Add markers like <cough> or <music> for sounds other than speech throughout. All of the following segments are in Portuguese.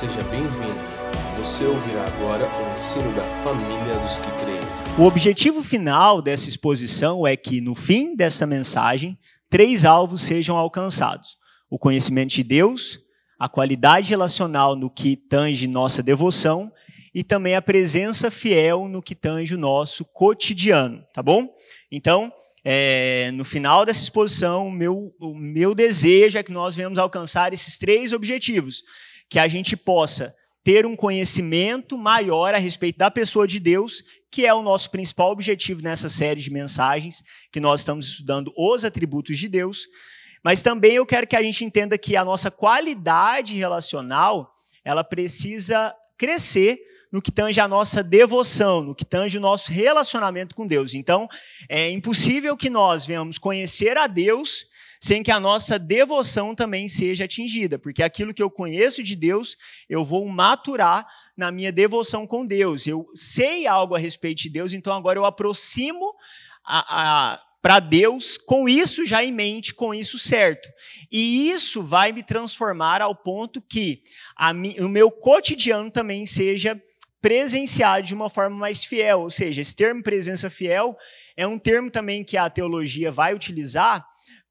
Seja bem-vindo. Você ouvirá agora o ensino da família dos que creem. O objetivo final dessa exposição é que, no fim dessa mensagem, três alvos sejam alcançados: o conhecimento de Deus, a qualidade relacional no que tange nossa devoção e também a presença fiel no que tange o nosso cotidiano, tá bom? Então, é, no final dessa exposição, meu, o meu desejo é que nós venhamos alcançar esses três objetivos que a gente possa ter um conhecimento maior a respeito da pessoa de Deus, que é o nosso principal objetivo nessa série de mensagens, que nós estamos estudando os atributos de Deus. Mas também eu quero que a gente entenda que a nossa qualidade relacional, ela precisa crescer no que tange a nossa devoção, no que tange o nosso relacionamento com Deus. Então, é impossível que nós venhamos conhecer a Deus sem que a nossa devoção também seja atingida, porque aquilo que eu conheço de Deus, eu vou maturar na minha devoção com Deus. Eu sei algo a respeito de Deus, então agora eu aproximo para Deus com isso já em mente, com isso certo. E isso vai me transformar ao ponto que o meu cotidiano também seja presenciado de uma forma mais fiel. Ou seja, esse termo presença fiel é um termo também que a teologia vai utilizar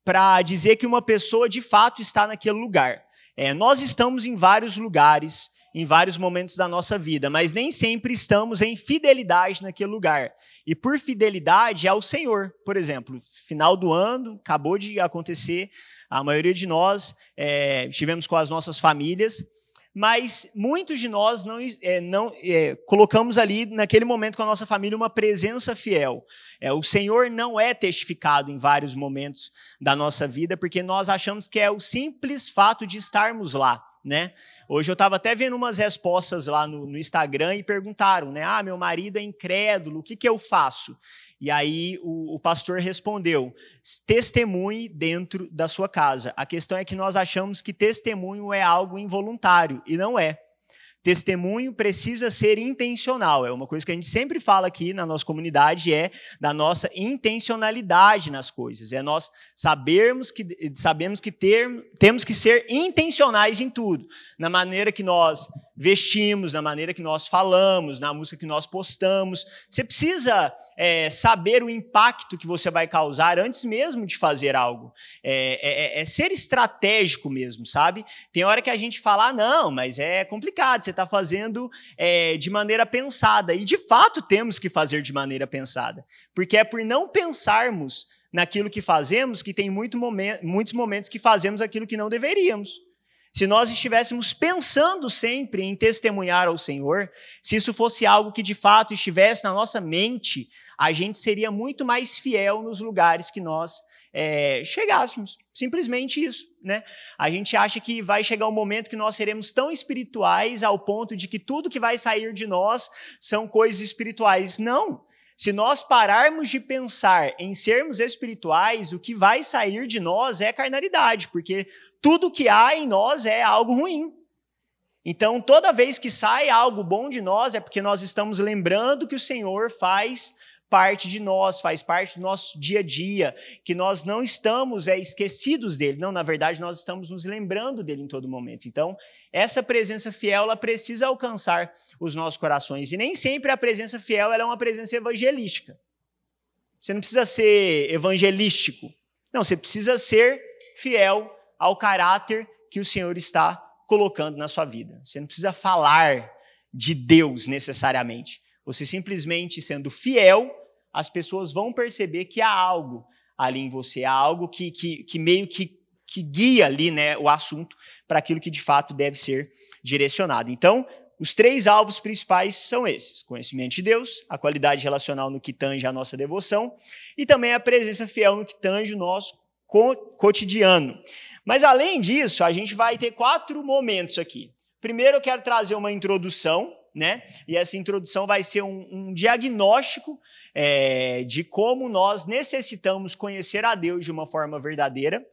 para dizer que uma pessoa de fato está naquele lugar. É, nós estamos em vários lugares, em vários momentos da nossa vida, mas nem sempre estamos em fidelidade naquele lugar. E por fidelidade ao Senhor, por exemplo, final do ano, acabou de acontecer, a maioria de nós é, estivemos com as nossas famílias mas muitos de nós não, é, não é, colocamos ali, naquele momento com a nossa família, uma presença fiel. É, o Senhor não é testificado em vários momentos da nossa vida, porque nós achamos que é o simples fato de estarmos lá. Né? Hoje eu estava até vendo umas respostas lá no, no, Instagram e perguntaram, né? Ah, meu marido é incrédulo, o que, que eu faço? E aí o, o, pastor respondeu: testemunhe dentro da sua casa. A questão é que nós achamos que testemunho é algo involuntário, e não é. Testemunho precisa ser intencional. É uma coisa que a gente sempre fala aqui na nossa comunidade é da nossa intencionalidade nas coisas. É nós sabermos que sabemos que ter, temos que ser intencionais em tudo, na maneira que nós vestimos, na maneira que nós falamos, na música que nós postamos. Você precisa é, saber o impacto que você vai causar antes mesmo de fazer algo. É, é, é, ser estratégico mesmo, sabe? Tem hora que a gente fala, ah, não, mas é complicado, você está fazendo é, de maneira pensada. E de fato temos que fazer de maneira pensada. Porque é por não pensarmos naquilo que fazemos que tem muito muitos momentos que fazemos aquilo que não deveríamos. Se nós estivéssemos pensando sempre em testemunhar ao Senhor, se isso fosse algo que de fato estivesse na nossa mente, a gente seria muito mais fiel nos lugares que nós é, chegássemos. Simplesmente isso, né? A gente acha que vai chegar um momento que nós seremos tão espirituais ao ponto de que tudo que vai sair de nós são coisas espirituais. Não. Se nós pararmos de pensar em sermos espirituais, o que vai sair de nós é carnalidade, porque tudo que há em nós é algo ruim. Então, toda vez que sai algo bom de nós, é porque nós estamos lembrando que o Senhor faz parte de nós, faz parte do nosso dia a dia, que nós não estamos é, esquecidos dele. Não, na verdade, nós estamos nos lembrando dele em todo momento. Então, essa presença fiel, ela precisa alcançar os nossos corações. E nem sempre a presença fiel é uma presença evangelística. Você não precisa ser evangelístico. Não, você precisa ser fiel ao caráter que o Senhor está colocando na sua vida. Você não precisa falar de Deus necessariamente. Você simplesmente sendo fiel, as pessoas vão perceber que há algo ali em você, há algo que, que, que meio que, que guia ali né, o assunto para aquilo que de fato deve ser direcionado. Então, os três alvos principais são esses: conhecimento de Deus, a qualidade relacional no que tange a nossa devoção e também a presença fiel no que tange o nosso cotidiano. Mas além disso, a gente vai ter quatro momentos aqui. Primeiro, eu quero trazer uma introdução, né? E essa introdução vai ser um, um diagnóstico é, de como nós necessitamos conhecer a Deus de uma forma verdadeira.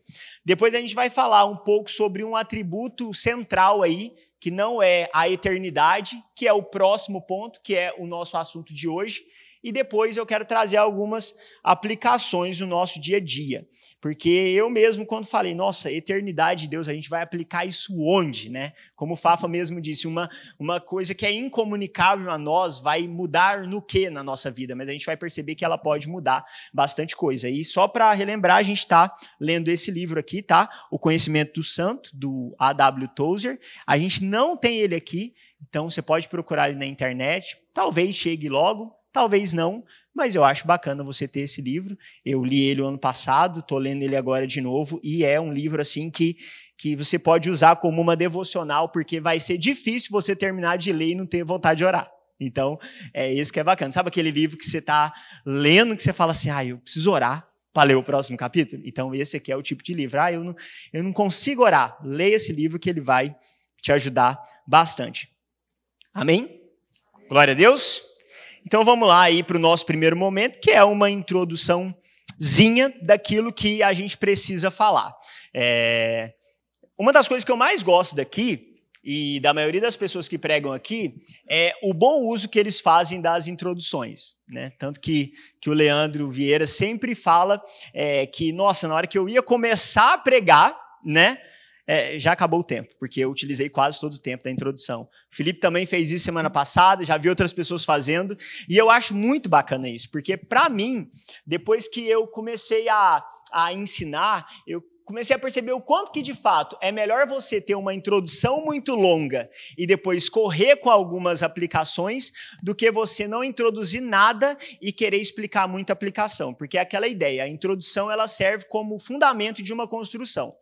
Depois a gente vai falar um pouco sobre um atributo central aí, que não é a eternidade, que é o próximo ponto, que é o nosso assunto de hoje. E depois eu quero trazer algumas aplicações no nosso dia a dia. Porque eu mesmo, quando falei, nossa, eternidade de Deus, a gente vai aplicar isso onde, né? Como o Fafa mesmo disse, uma, uma coisa que é incomunicável a nós vai mudar no que na nossa vida, mas a gente vai perceber que ela pode mudar bastante coisa. E só para relembrar, a gente está lendo esse livro aqui, tá? O Conhecimento do Santo, do A.W. Tozer. A gente não tem ele aqui, então você pode procurar ele na internet. Talvez chegue logo, talvez não, mas eu acho bacana você ter esse livro. Eu li ele o ano passado, estou lendo ele agora de novo, e é um livro assim que, que você pode usar como uma devocional, porque vai ser difícil você terminar de ler e não ter vontade de orar. Então, é isso que é bacana. Sabe aquele livro que você está lendo, que você fala assim, ah, eu preciso orar para ler o próximo capítulo? Então, esse aqui é o tipo de livro. Ah, eu não, eu não consigo orar. Leia esse livro que ele vai te ajudar bastante. Amém? Glória a Deus. Então vamos lá aí para o nosso primeiro momento, que é uma introduçãozinha daquilo que a gente precisa falar. É... Uma das coisas que eu mais gosto daqui e da maioria das pessoas que pregam aqui é o bom uso que eles fazem das introduções. Né? Tanto que, que o Leandro Vieira sempre fala é, que, nossa, na hora que eu ia começar a pregar, né? É, já acabou o tempo, porque eu utilizei quase todo o tempo da introdução. O Felipe também fez isso semana passada, já vi outras pessoas fazendo, e eu acho muito bacana isso, porque para mim, depois que eu comecei a, a ensinar, eu comecei a perceber o quanto que de fato é melhor você ter uma introdução muito longa e depois correr com algumas aplicações do que você não introduzir nada e querer explicar muito a aplicação, porque é aquela ideia, a introdução ela serve como fundamento de uma construção.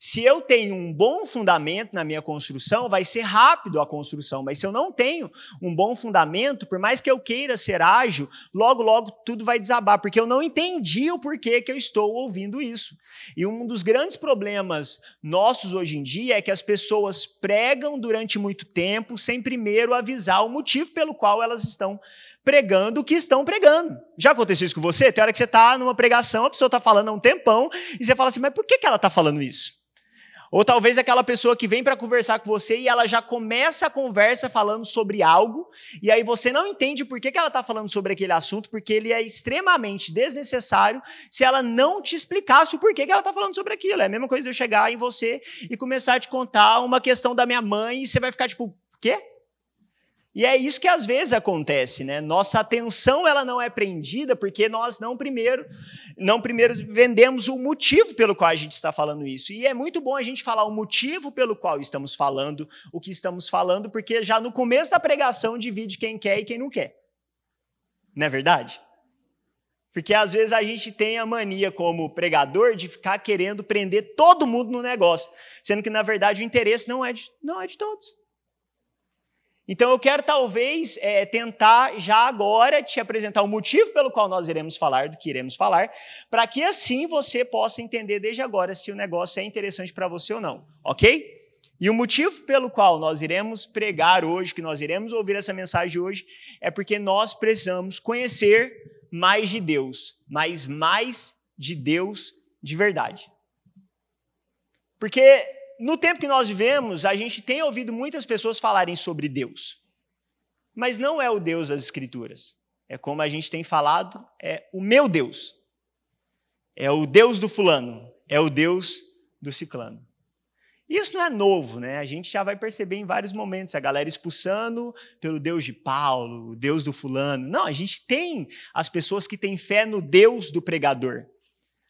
Se eu tenho um bom fundamento na minha construção, vai ser rápido a construção, mas se eu não tenho um bom fundamento, por mais que eu queira ser ágil, logo, logo tudo vai desabar, porque eu não entendi o porquê que eu estou ouvindo isso. E um dos grandes problemas nossos hoje em dia é que as pessoas pregam durante muito tempo sem primeiro avisar o motivo pelo qual elas estão pregando o que estão pregando. Já aconteceu isso com você? Tem hora que você está numa pregação, a pessoa está falando há um tempão, e você fala assim, mas por que, que ela está falando isso? Ou talvez aquela pessoa que vem para conversar com você e ela já começa a conversa falando sobre algo, e aí você não entende por que, que ela está falando sobre aquele assunto, porque ele é extremamente desnecessário se ela não te explicasse o porquê que ela está falando sobre aquilo. É a mesma coisa eu chegar em você e começar a te contar uma questão da minha mãe e você vai ficar tipo, quê? E é isso que às vezes acontece, né? Nossa atenção ela não é prendida porque nós não primeiro, não primeiro vendemos o motivo pelo qual a gente está falando isso. E é muito bom a gente falar o motivo pelo qual estamos falando o que estamos falando, porque já no começo da pregação divide quem quer e quem não quer. Não é verdade? Porque às vezes a gente tem a mania como pregador de ficar querendo prender todo mundo no negócio, sendo que na verdade o interesse não é de, não é de todos. Então eu quero talvez é, tentar já agora te apresentar o motivo pelo qual nós iremos falar do que iremos falar, para que assim você possa entender desde agora se o negócio é interessante para você ou não, ok? E o motivo pelo qual nós iremos pregar hoje, que nós iremos ouvir essa mensagem hoje, é porque nós precisamos conhecer mais de Deus, mas mais de Deus de verdade. Porque no tempo que nós vivemos, a gente tem ouvido muitas pessoas falarem sobre Deus. Mas não é o Deus das Escrituras. É como a gente tem falado, é o meu Deus. É o Deus do fulano, é o Deus do ciclano. Isso não é novo, né? A gente já vai perceber em vários momentos a galera expulsando pelo Deus de Paulo, o Deus do fulano. Não, a gente tem as pessoas que têm fé no Deus do pregador.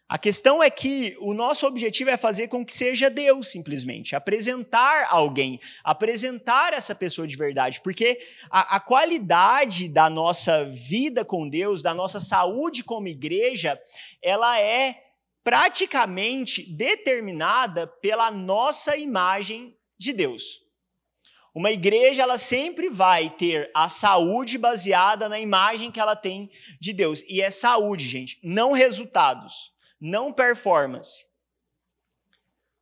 A questão é que o nosso objetivo é fazer com que seja Deus, simplesmente. Apresentar alguém, apresentar essa pessoa de verdade. Porque a, a, qualidade da nossa vida com Deus, da nossa saúde como igreja, ela é praticamente determinada pela nossa imagem de Deus. Uma igreja, ela sempre vai ter a saúde baseada na imagem que ela tem de Deus. E é saúde, gente, não resultados não performance.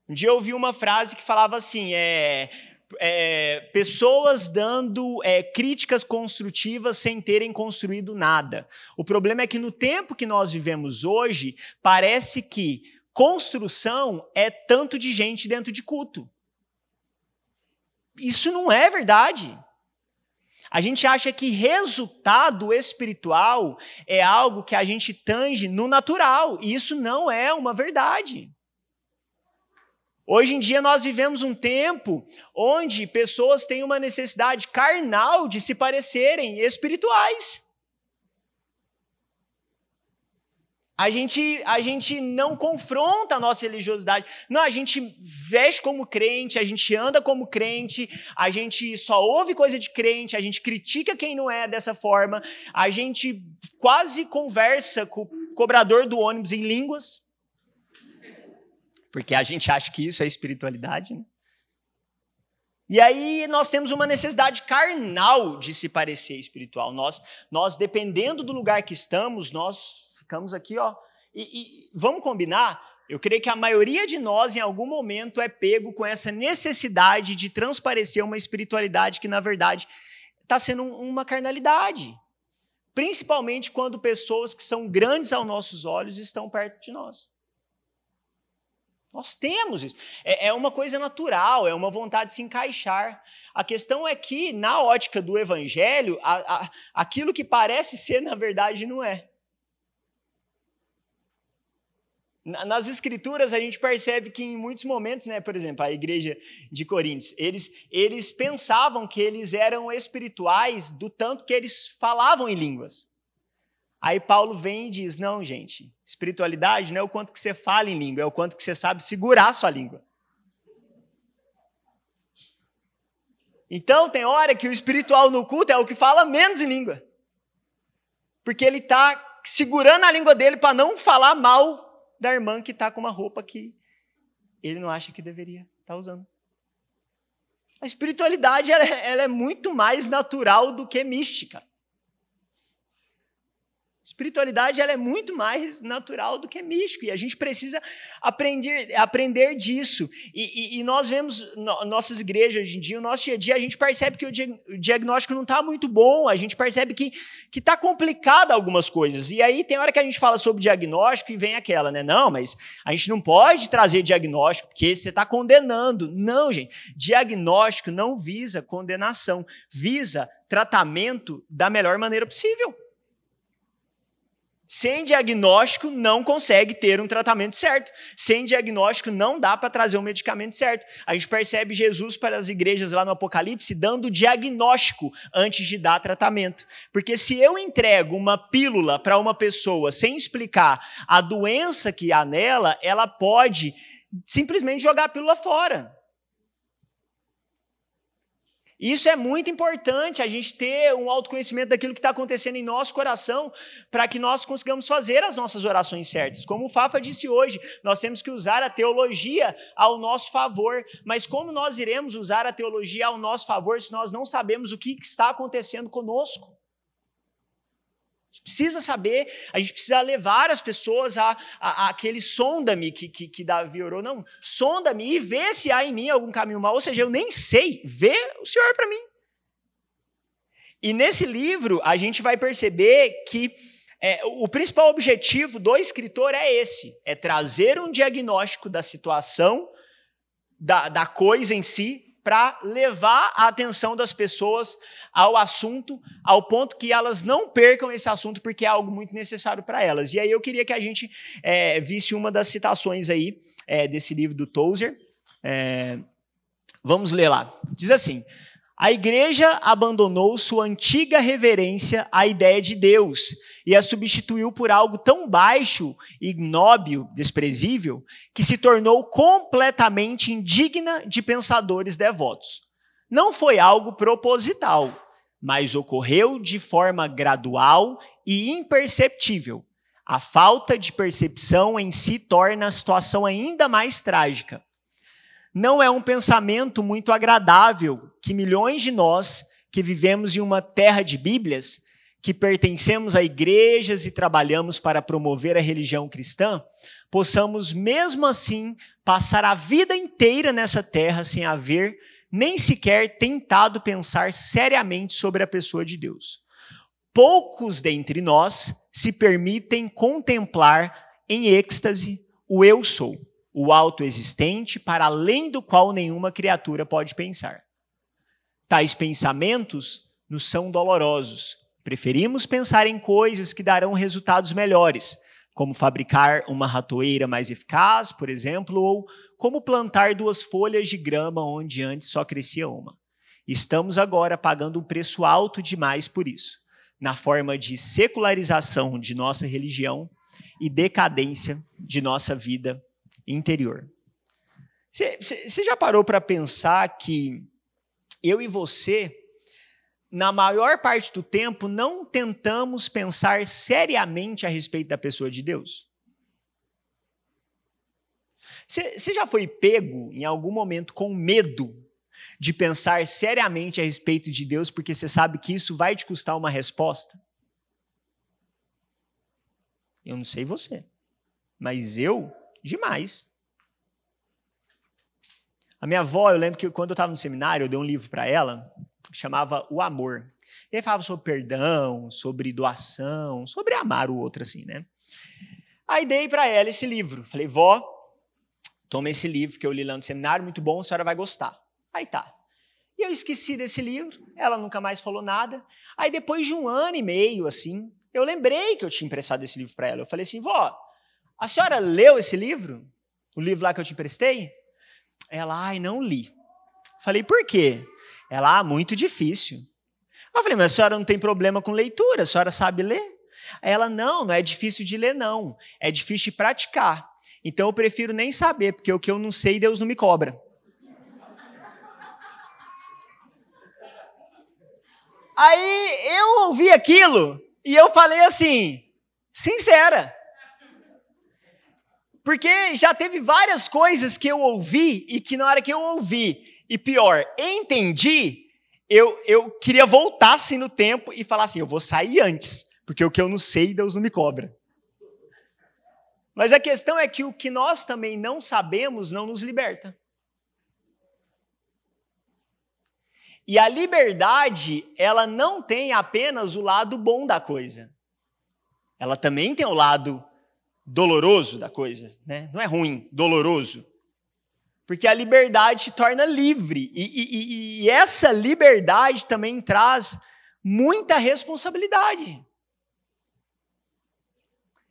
Um dia eu ouvi uma frase que falava assim: é, é, pessoas dando é, críticas construtivas sem terem construído nada. O problema é que no tempo que nós vivemos hoje, parece que construção é tanto de gente dentro de culto. Isso não é verdade. A gente acha que resultado espiritual é algo que a gente tange no natural, e isso não é uma verdade. Hoje em dia nós vivemos um tempo onde pessoas têm uma necessidade carnal de se parecerem espirituais. A gente, a gente não confronta a nossa religiosidade. Não, a gente veste como crente, a gente anda como crente, a gente só ouve coisa de crente, a gente critica quem não é dessa forma, a gente quase conversa com o cobrador do ônibus em línguas, porque a gente acha que isso é espiritualidade, né? E aí nós temos uma necessidade carnal de se parecer espiritual. Nós, nós dependendo do lugar que estamos, nós ficamos aqui, ó. E, e vamos combinar? Eu creio que a maioria de nós, em algum momento, é pego com essa necessidade de transparecer uma espiritualidade que, na verdade, está sendo uma carnalidade. Principalmente quando pessoas que são grandes aos nossos olhos estão perto de nós. Nós temos isso. É, é, uma coisa natural, é uma vontade de se encaixar. A questão é que, na ótica do evangelho, a, a, aquilo que parece ser, na verdade, não é. Nas escrituras a gente percebe que em muitos momentos, né, por exemplo, a igreja de Coríntios, eles, eles pensavam que eles eram espirituais do tanto que eles falavam em línguas. Aí Paulo vem e diz: "Não, gente, espiritualidade não é o quanto que você fala em língua, é o quanto que você sabe segurar a sua língua". Então, tem hora que o espiritual no culto é o que fala menos em língua. Porque ele está segurando a língua dele para não falar mal da irmã que está com uma roupa que ele não acha que deveria estar tá usando. A espiritualidade ela, é, ela é muito mais natural do que mística. Espiritualidade ela é muito mais natural do que místico e a gente precisa aprender, aprender disso. E, e, e nós vemos no, nossas igrejas hoje em dia, o nosso dia a dia, a gente percebe que o, o diagnóstico não está muito bom, a gente percebe que está complicado algumas coisas. E aí tem hora que a gente fala sobre diagnóstico e vem aquela, né? Não, mas a gente não pode trazer diagnóstico porque você está condenando. Não, gente. Diagnóstico não visa condenação, visa tratamento da melhor maneira possível. Sem diagnóstico, não consegue ter um tratamento certo. Sem diagnóstico, não dá para trazer um medicamento certo. A gente percebe Jesus para as igrejas lá no Apocalipse dando diagnóstico antes de dar tratamento. Porque se eu entrego uma pílula para uma pessoa sem explicar a doença que há nela, ela pode simplesmente jogar a pílula fora. Isso é muito importante, a gente ter um autoconhecimento daquilo que está acontecendo em nosso coração, para que nós consigamos fazer as nossas orações certas. Como o Fafa disse hoje, nós temos que usar a teologia ao nosso favor. Mas como nós iremos usar a teologia ao nosso favor se nós não sabemos o que está acontecendo conosco? Gente precisa saber, a gente precisa levar as pessoas a, a, a aquele sonda-me que, que, que, Davi orou. Não, sonda-me e vê se há em mim algum caminho mau. Ou seja, eu nem sei, vê o Senhor para mim. E nesse livro a gente vai perceber que é, o principal objetivo do escritor é esse: é trazer um diagnóstico da situação, da, da coisa em si, para levar a atenção das pessoas ao assunto, ao ponto que elas não percam esse assunto, porque é algo muito necessário para elas. E aí eu queria que a gente é, visse uma das citações aí é, desse livro do Tozer. É, vamos ler lá. Diz assim. A igreja abandonou sua antiga reverência à ideia de Deus e a substituiu por algo tão baixo, ignóbil, desprezível, que se tornou completamente indigna de pensadores devotos. Não foi algo proposital, mas ocorreu de forma gradual e imperceptível. A falta de percepção em si torna a situação ainda mais trágica não é um pensamento muito agradável que milhões de nós que vivemos em uma terra de Bíblias, que pertencemos a igrejas e trabalhamos para promover a religião cristã, possamos mesmo assim passar a vida inteira nessa terra sem haver nem sequer tentado pensar seriamente sobre a pessoa de Deus. Poucos dentre nós se permitem contemplar em êxtase o eu sou o autoexistente, para além do qual nenhuma criatura pode pensar. Tais pensamentos nos são dolorosos. Preferimos pensar em coisas que darão resultados melhores, como fabricar uma ratoeira mais eficaz, por exemplo, ou como plantar duas folhas de grama onde antes só crescia uma. Estamos agora pagando um preço alto demais por isso, na forma de secularização de nossa religião e decadência de nossa vida interior. Você já parou para pensar que eu e você, na maior parte do tempo, não tentamos pensar seriamente a respeito da pessoa de Deus? Você já foi pego em algum momento com medo de pensar seriamente a respeito de Deus porque você sabe que isso vai te custar uma resposta? Eu não sei você, mas eu, demais. Minha avó, eu lembro que quando eu estava no seminário, eu dei um livro para ela, chamava O Amor. E ele falava sobre perdão, sobre doação, sobre amar o outro, assim, né? Aí dei para ela esse livro. Falei, vó, toma esse livro que eu li lá no seminário, muito bom, a senhora vai gostar. Aí tá. E eu esqueci desse livro, ela nunca mais falou nada. Aí depois de um ano e meio, assim, eu lembrei que eu tinha emprestado esse livro para ela. Eu falei assim, vó, a senhora leu esse livro? O livro lá que eu te emprestei? Ela, ai, não li. Falei, por quê? Ela, ah, muito difícil. Eu falei, mas a senhora não tem problema com leitura, a senhora sabe ler? Ela, não, não é difícil de ler, não. É difícil de praticar. Então eu prefiro nem saber, porque o que eu não sei, Deus não me cobra. Aí eu ouvi aquilo e eu falei assim, sincera. Porque já teve várias coisas que eu ouvi e que na hora que eu ouvi, e pior, entendi, eu, eu queria voltar assim no tempo e falar assim: eu vou sair antes, porque o que eu não sei, Deus não me cobra. Mas a questão é que o que nós também não sabemos não nos liberta. E a liberdade, ela não tem apenas o lado bom da coisa. Ela também tem o lado doloroso da coisa, né? Não é ruim, doloroso. Porque a liberdade te torna livre. E, e, e essa liberdade também traz muita responsabilidade.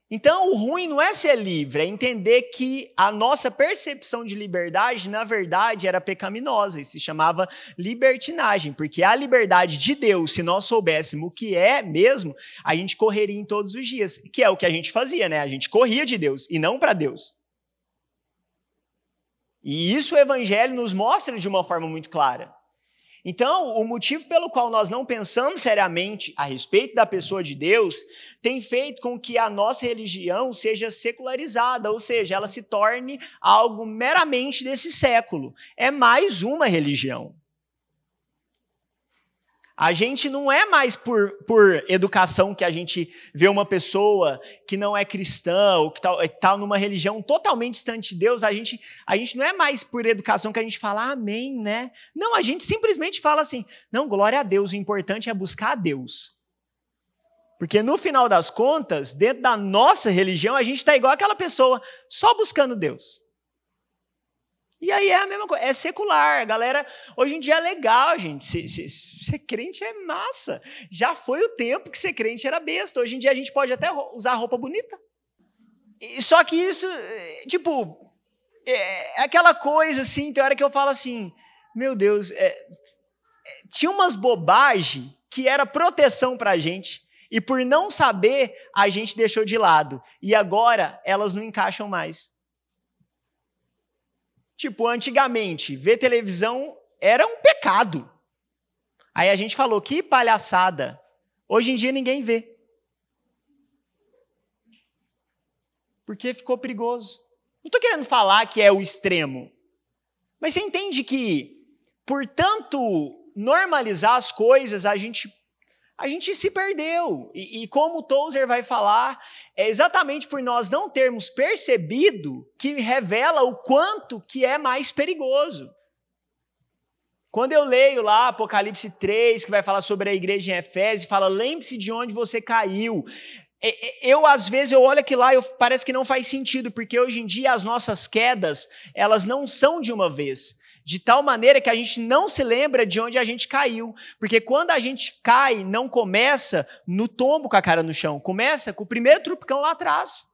Então, o ruim não é ser livre, é entender que a nossa percepção de liberdade, na verdade, era pecaminosa e se chamava libertinagem, porque a liberdade de Deus, se nós soubéssemos o que é mesmo, a gente correria em todos os dias, que é o que a gente fazia, né? A gente corria de Deus e não para Deus. E isso o evangelho nos mostra de uma forma muito clara. Então, o motivo pelo qual nós não pensamos seriamente a respeito da pessoa de Deus tem feito com que a nossa religião seja secularizada, ou seja, ela se torne algo meramente desse século. É mais uma religião. A gente não é mais por, por educação que a gente vê uma pessoa que não é cristã ou que está tá numa religião totalmente distante de Deus. A gente, a gente não é mais por educação que a gente fala amém, né? Não, a gente simplesmente fala assim: não, glória a Deus, o importante é buscar a Deus. Porque no final das contas, dentro da nossa religião, a gente está igual aquela pessoa, só buscando Deus. E aí é a mesma coisa, é secular. A galera, hoje em dia é legal, gente. Ser, ser, ser, crente é massa. Já foi o tempo que ser crente era besta. Hoje em dia a gente pode até usar roupa bonita. E, só que isso, eh, tipo, é, é, aquela coisa assim, tem hora que eu falo assim, meu Deus, é, é, tinha umas bobagens que era proteção pra gente. E por não saber, a gente deixou de lado. E agora elas não encaixam mais. Tipo, antigamente, ver televisão era um pecado. Aí a gente falou, que palhaçada. Hoje em dia ninguém vê. Porque ficou perigoso. Não estou querendo falar que é o extremo. Mas você entende que, por tanto normalizar as coisas, a gente a gente se perdeu. E, e, como o Tozer vai falar, é exatamente por nós não termos percebido que revela o quanto que é mais perigoso. Quando eu leio lá Apocalipse 3, que vai falar sobre a igreja em Efésios, fala, lembre-se de onde você caiu. Eu, às vezes, eu olho aquilo lá e parece que não faz sentido, porque hoje em dia as nossas quedas, elas não são de uma vez. De tal maneira que a gente não se lembra de onde a gente caiu. Porque quando a gente cai, não começa no tombo com a cara no chão, começa com o primeiro trupicão lá atrás.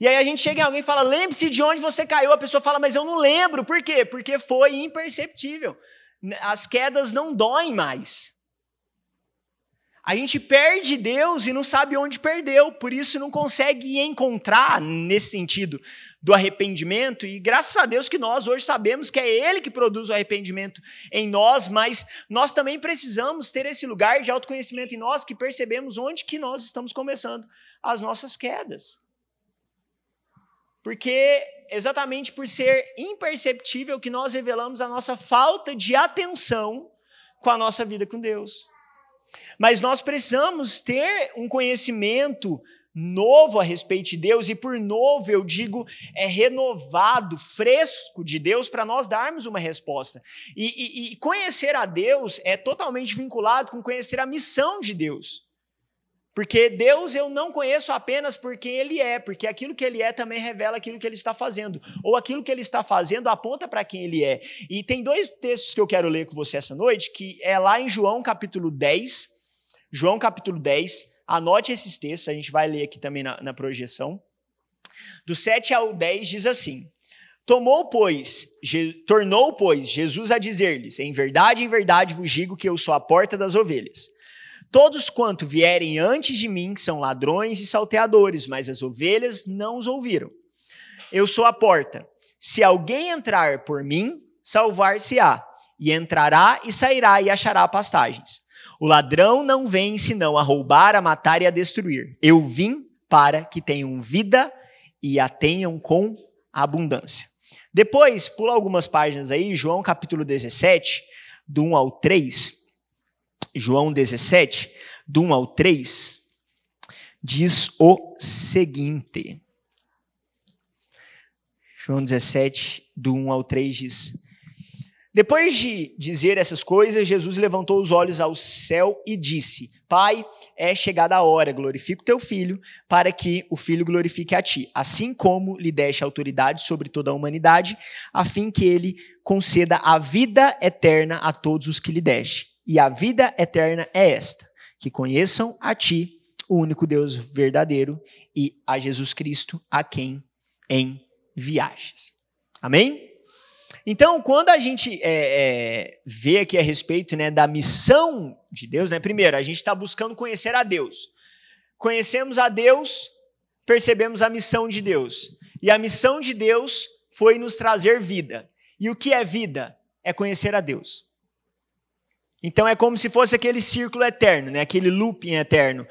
E aí a gente chega em alguém e fala: lembre-se de onde você caiu. A pessoa fala, mas eu não lembro. Por quê? Porque foi imperceptível. As quedas não doem mais. A gente perde Deus e não sabe onde perdeu, por isso não consegue encontrar nesse sentido do arrependimento. E graças a Deus que nós hoje sabemos que é Ele que produz o arrependimento em nós, mas nós também precisamos ter esse lugar de autoconhecimento em nós que percebemos onde que nós estamos começando as nossas quedas. Porque exatamente por ser imperceptível que nós revelamos a nossa falta de atenção com a nossa vida com Deus. Mas nós precisamos ter um conhecimento novo a respeito de Deus, e por novo eu digo é renovado, fresco de Deus, para nós darmos uma resposta. E, e, e, conhecer a Deus é totalmente vinculado com conhecer a missão de Deus. Porque Deus eu não conheço apenas porque Ele é, porque aquilo que Ele é também revela aquilo que Ele está fazendo, ou aquilo que Ele está fazendo aponta para quem Ele é. E tem dois textos que eu quero ler com você essa noite, que é lá em João capítulo 10, João capítulo 10, anote esses textos, a gente vai ler aqui também na, na projeção. Do 7 ao 10 diz assim: Tomou, pois, tornou, pois, Jesus a dizer-lhes: Em verdade, em verdade vos digo que eu sou a porta das ovelhas. Todos quanto vierem antes de mim são ladrões e salteadores, mas as ovelhas não os ouviram. Eu sou a porta. Se alguém entrar por mim, salvar-se-á, e entrará e sairá e achará pastagens. O ladrão não vem senão a roubar, a matar e a destruir. Eu vim para que tenham vida e a tenham com abundância. Depois, pula algumas páginas aí, João capítulo 17, do 1 ao 3. João 17, do 1 ao 3, diz o seguinte. João 17, do 1 ao 3 diz: Depois de dizer essas coisas, Jesus levantou os olhos ao céu e disse: Pai, é chegada a hora, glorifica o teu filho, para que o filho glorifique a ti, assim como lhe deste autoridade sobre toda a humanidade, a fim que ele conceda a vida eterna a todos os que lhe deste. E a vida eterna é esta: que conheçam a Ti, o único Deus verdadeiro, e a Jesus Cristo, a quem enviaste. Amém? Então, quando a gente é, é, vê aqui a respeito né, da missão de Deus, né, primeiro, a gente está buscando conhecer a Deus. Conhecemos a Deus, percebemos a missão de Deus. E a missão de Deus foi nos trazer vida. E o que é vida? É conhecer a Deus. Então é como se fosse aquele círculo eterno, né? aquele looping eterno.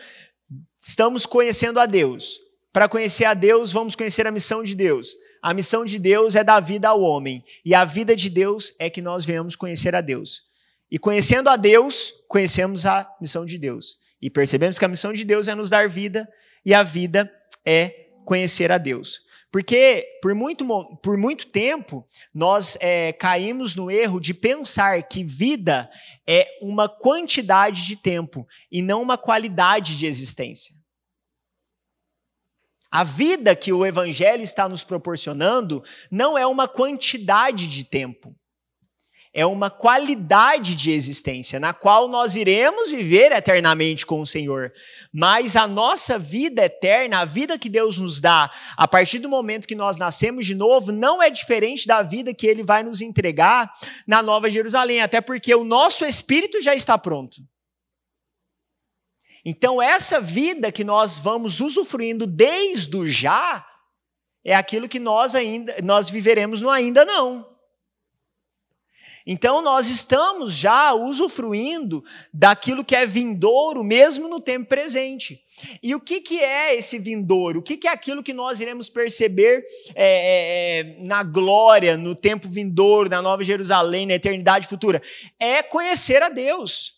Estamos conhecendo a Deus. Para conhecer a Deus, vamos conhecer a missão de Deus. A missão de Deus é dar vida ao homem. E a vida de Deus é que nós venhamos conhecer a Deus. E conhecendo a Deus, conhecemos a missão de Deus. E percebemos que a missão de Deus é nos dar vida, e a vida é conhecer a Deus. Porque por muito, por muito tempo nós é, caímos no erro de pensar que vida é uma quantidade de tempo e não uma qualidade de existência. A vida que o Evangelho está nos proporcionando não é uma quantidade de tempo, é uma qualidade de existência na qual nós iremos viver eternamente com o Senhor. Mas a nossa vida eterna, a vida que Deus nos dá a partir do momento que nós nascemos de novo, não é diferente da vida que Ele vai nos entregar na Nova Jerusalém, até porque o nosso espírito já está pronto. Então, essa vida que nós vamos usufruindo desde o já é aquilo que nós ainda nós viveremos no ainda não. Então nós estamos já usufruindo daquilo que é vindouro, mesmo no tempo presente. E o que, que é esse vindouro? O que, que é aquilo que nós iremos perceber é, é, é, na glória, no tempo vindouro, na Nova Jerusalém, na eternidade futura? É conhecer a Deus.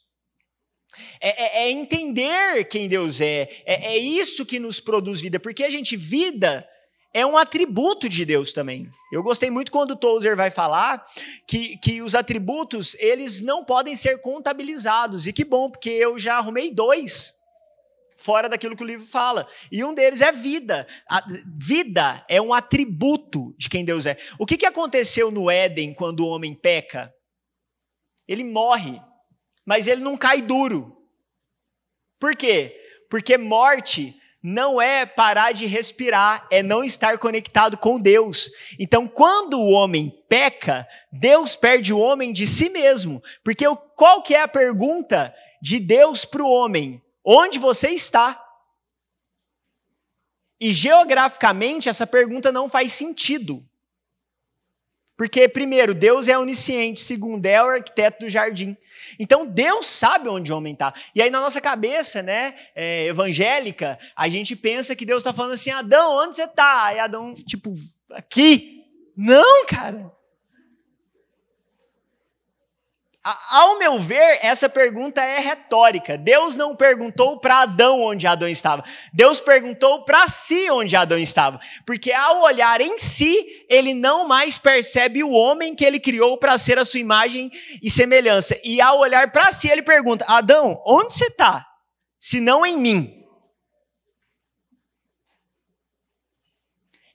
É, é, é entender quem Deus é. é. É isso que nos produz vida. Porque a gente, vida é um atributo de Deus também. Eu gostei muito quando o Tozer vai falar que, que os atributos, eles não podem ser contabilizados. E que bom, porque eu já arrumei dois fora daquilo que o livro fala. E um deles é vida. A vida é um atributo de quem Deus é. O que, que aconteceu no Éden quando o homem peca? Ele morre, mas ele não cai duro. Por quê? Porque morte não é parar de respirar, é não estar conectado com Deus. Então, quando o homem peca, Deus perde o homem de si mesmo. Porque qual que é a pergunta de Deus para o homem? Onde você está? E geograficamente essa pergunta não faz sentido. Porque, primeiro, Deus é onisciente, segundo, é o arquiteto do jardim. Então, Deus sabe onde o homem está. E aí, na nossa cabeça, né, é, evangélica, a gente pensa que Deus está falando assim: Adão, onde você está? Aí Adão, tipo, aqui. Não, cara. Ao meu ver, essa pergunta é retórica. Deus não perguntou para Adão onde Adão estava. Deus perguntou para si onde Adão estava. Porque ao olhar em si, ele não mais percebe o homem que ele criou para ser a sua imagem e semelhança. E ao olhar para si, ele pergunta: Adão, onde você está? Se não em mim.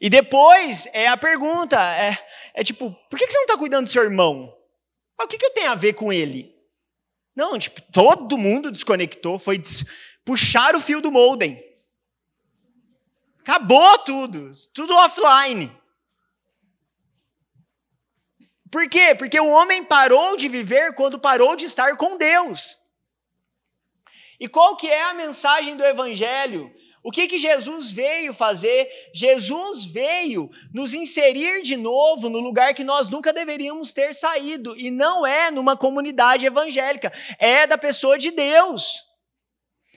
E depois é a pergunta: é, é tipo, por que você não está cuidando do seu irmão? Mas o que, que eu tenho a ver com ele? Não, tipo, todo mundo desconectou, foi des... puxar o fio do modem. Acabou tudo, tudo offline. Por quê? Porque o homem parou de viver quando parou de estar com Deus. E qual que é a mensagem do evangelho? O que, que Jesus veio fazer? Jesus veio nos inserir de novo no lugar que nós nunca deveríamos ter saído, e não é numa comunidade evangélica, é da pessoa de Deus.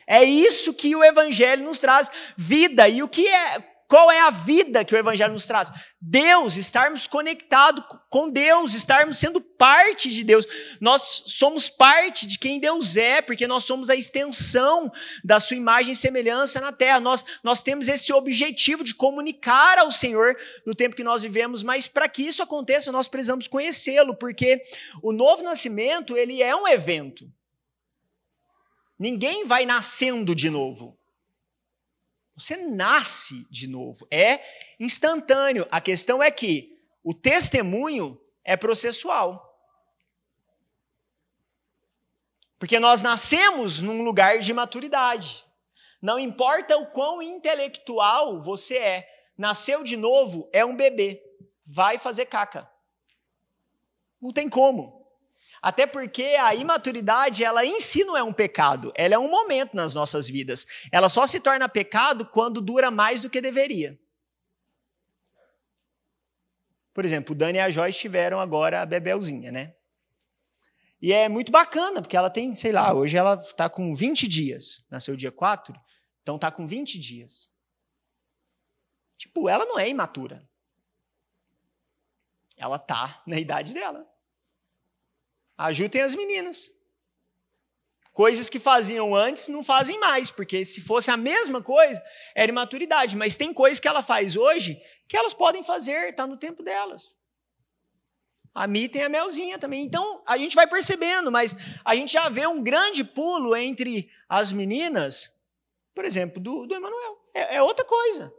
É isso que o Evangelho nos traz, vida. E o que é, qual é a vida que o Evangelho nos traz? Deus, estarmos conectados com Deus, estarmos sendo parte de Deus. Nós somos parte de quem Deus é, porque nós somos a extensão da sua imagem e semelhança na terra. Nós, nós temos esse objetivo de comunicar ao Senhor no tempo que nós vivemos, mas para que isso aconteça, nós precisamos conhecê-lo, porque o novo nascimento, ele é um evento. Ninguém vai nascendo de novo. Você nasce de novo. É instantâneo. A questão é que o testemunho é processual. Porque nós nascemos num lugar de maturidade. Não importa o quão intelectual você é, nasceu de novo é um bebê. Vai fazer caca. Não tem como. Até porque a imaturidade, ela em si não é um pecado, ela é um momento nas nossas vidas. Ela só se torna pecado quando dura mais do que deveria. Por exemplo, o Dani e a Joyce tiveram agora a Bebelzinha, né? E é muito bacana, porque ela tem, sei lá, hoje ela está com 20 dias. Nasceu dia 4, então está com 20 dias. Tipo, ela não é imatura. Ela tá na idade dela. Ajudem as meninas. Coisas que faziam antes não fazem mais, porque se fosse a mesma coisa, era imaturidade. Mas tem coisas que ela faz hoje que elas podem fazer, está no tempo delas. A Mi tem a Melzinha também. Então, a gente vai percebendo, mas a gente já vê um grande pulo entre as meninas, por exemplo, do, do Emanuel. É, é outra coisa.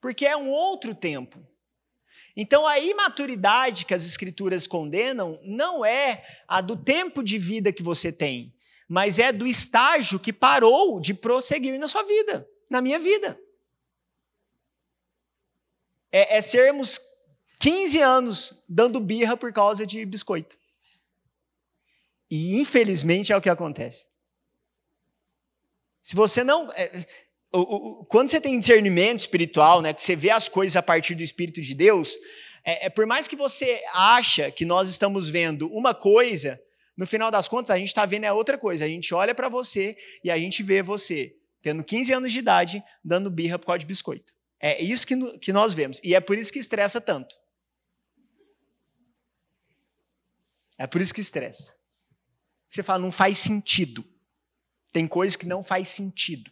Porque é um outro tempo. Então, a imaturidade que as Escrituras condenam não é a do tempo de vida que você tem, mas é do estágio que parou de prosseguir na sua vida, na minha vida. É, é sermos 15 anos dando birra por causa de biscoito. E, infelizmente, é o que acontece. Se você não. Quando você tem discernimento espiritual, né, que você vê as coisas a partir do Espírito de Deus, é, é, por mais que você acha que nós estamos vendo uma coisa, no final das contas a gente está vendo é outra coisa. A gente olha para você e a gente vê você tendo 15 anos de idade dando birra por causa de biscoito. É isso que, que nós vemos. E é por isso que estressa tanto. É por isso que estressa. Você fala, não faz sentido. Tem coisas que não faz sentido.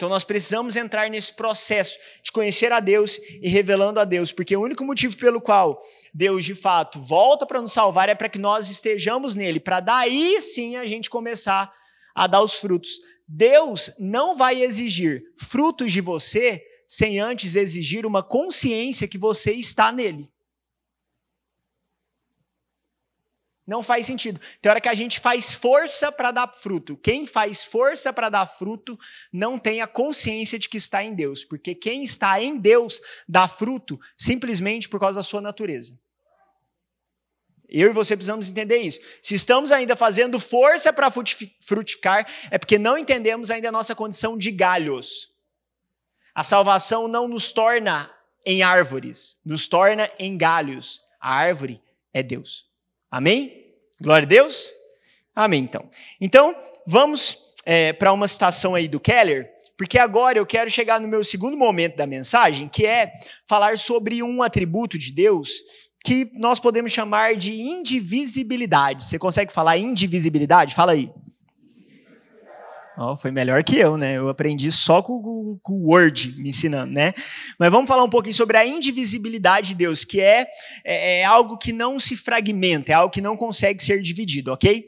Então nós precisamos entrar nesse processo de conhecer a Deus e revelando a Deus, porque o único motivo pelo qual Deus de fato volta para nos salvar é para que nós estejamos nele, para daí sim a gente começar a dar os frutos. Deus não vai exigir frutos de você sem antes exigir uma consciência que você está nele. Não faz sentido. Tem hora que a gente faz força para dar fruto. Quem faz força para dar fruto não tem a consciência de que está em Deus, porque quem está em Deus dá fruto simplesmente por causa da sua natureza. Eu e você precisamos entender isso. Se estamos ainda fazendo força para frutificar, é porque não entendemos ainda a nossa condição de galhos. A salvação não nos torna em árvores, nos torna em galhos. A árvore é Deus. Amém? Glória a Deus? Amém, então. Então, vamos é, para uma citação aí do Keller, porque agora eu quero chegar no meu segundo momento da mensagem, que é falar sobre um atributo de Deus que nós podemos chamar de indivisibilidade. Você consegue falar indivisibilidade? Fala aí. Oh, foi melhor que eu, né? Eu aprendi só com, com o Word me ensinando, né? Mas vamos falar um pouquinho sobre a indivisibilidade de Deus, que é, é, é algo que não se fragmenta, é algo que não consegue ser dividido, ok?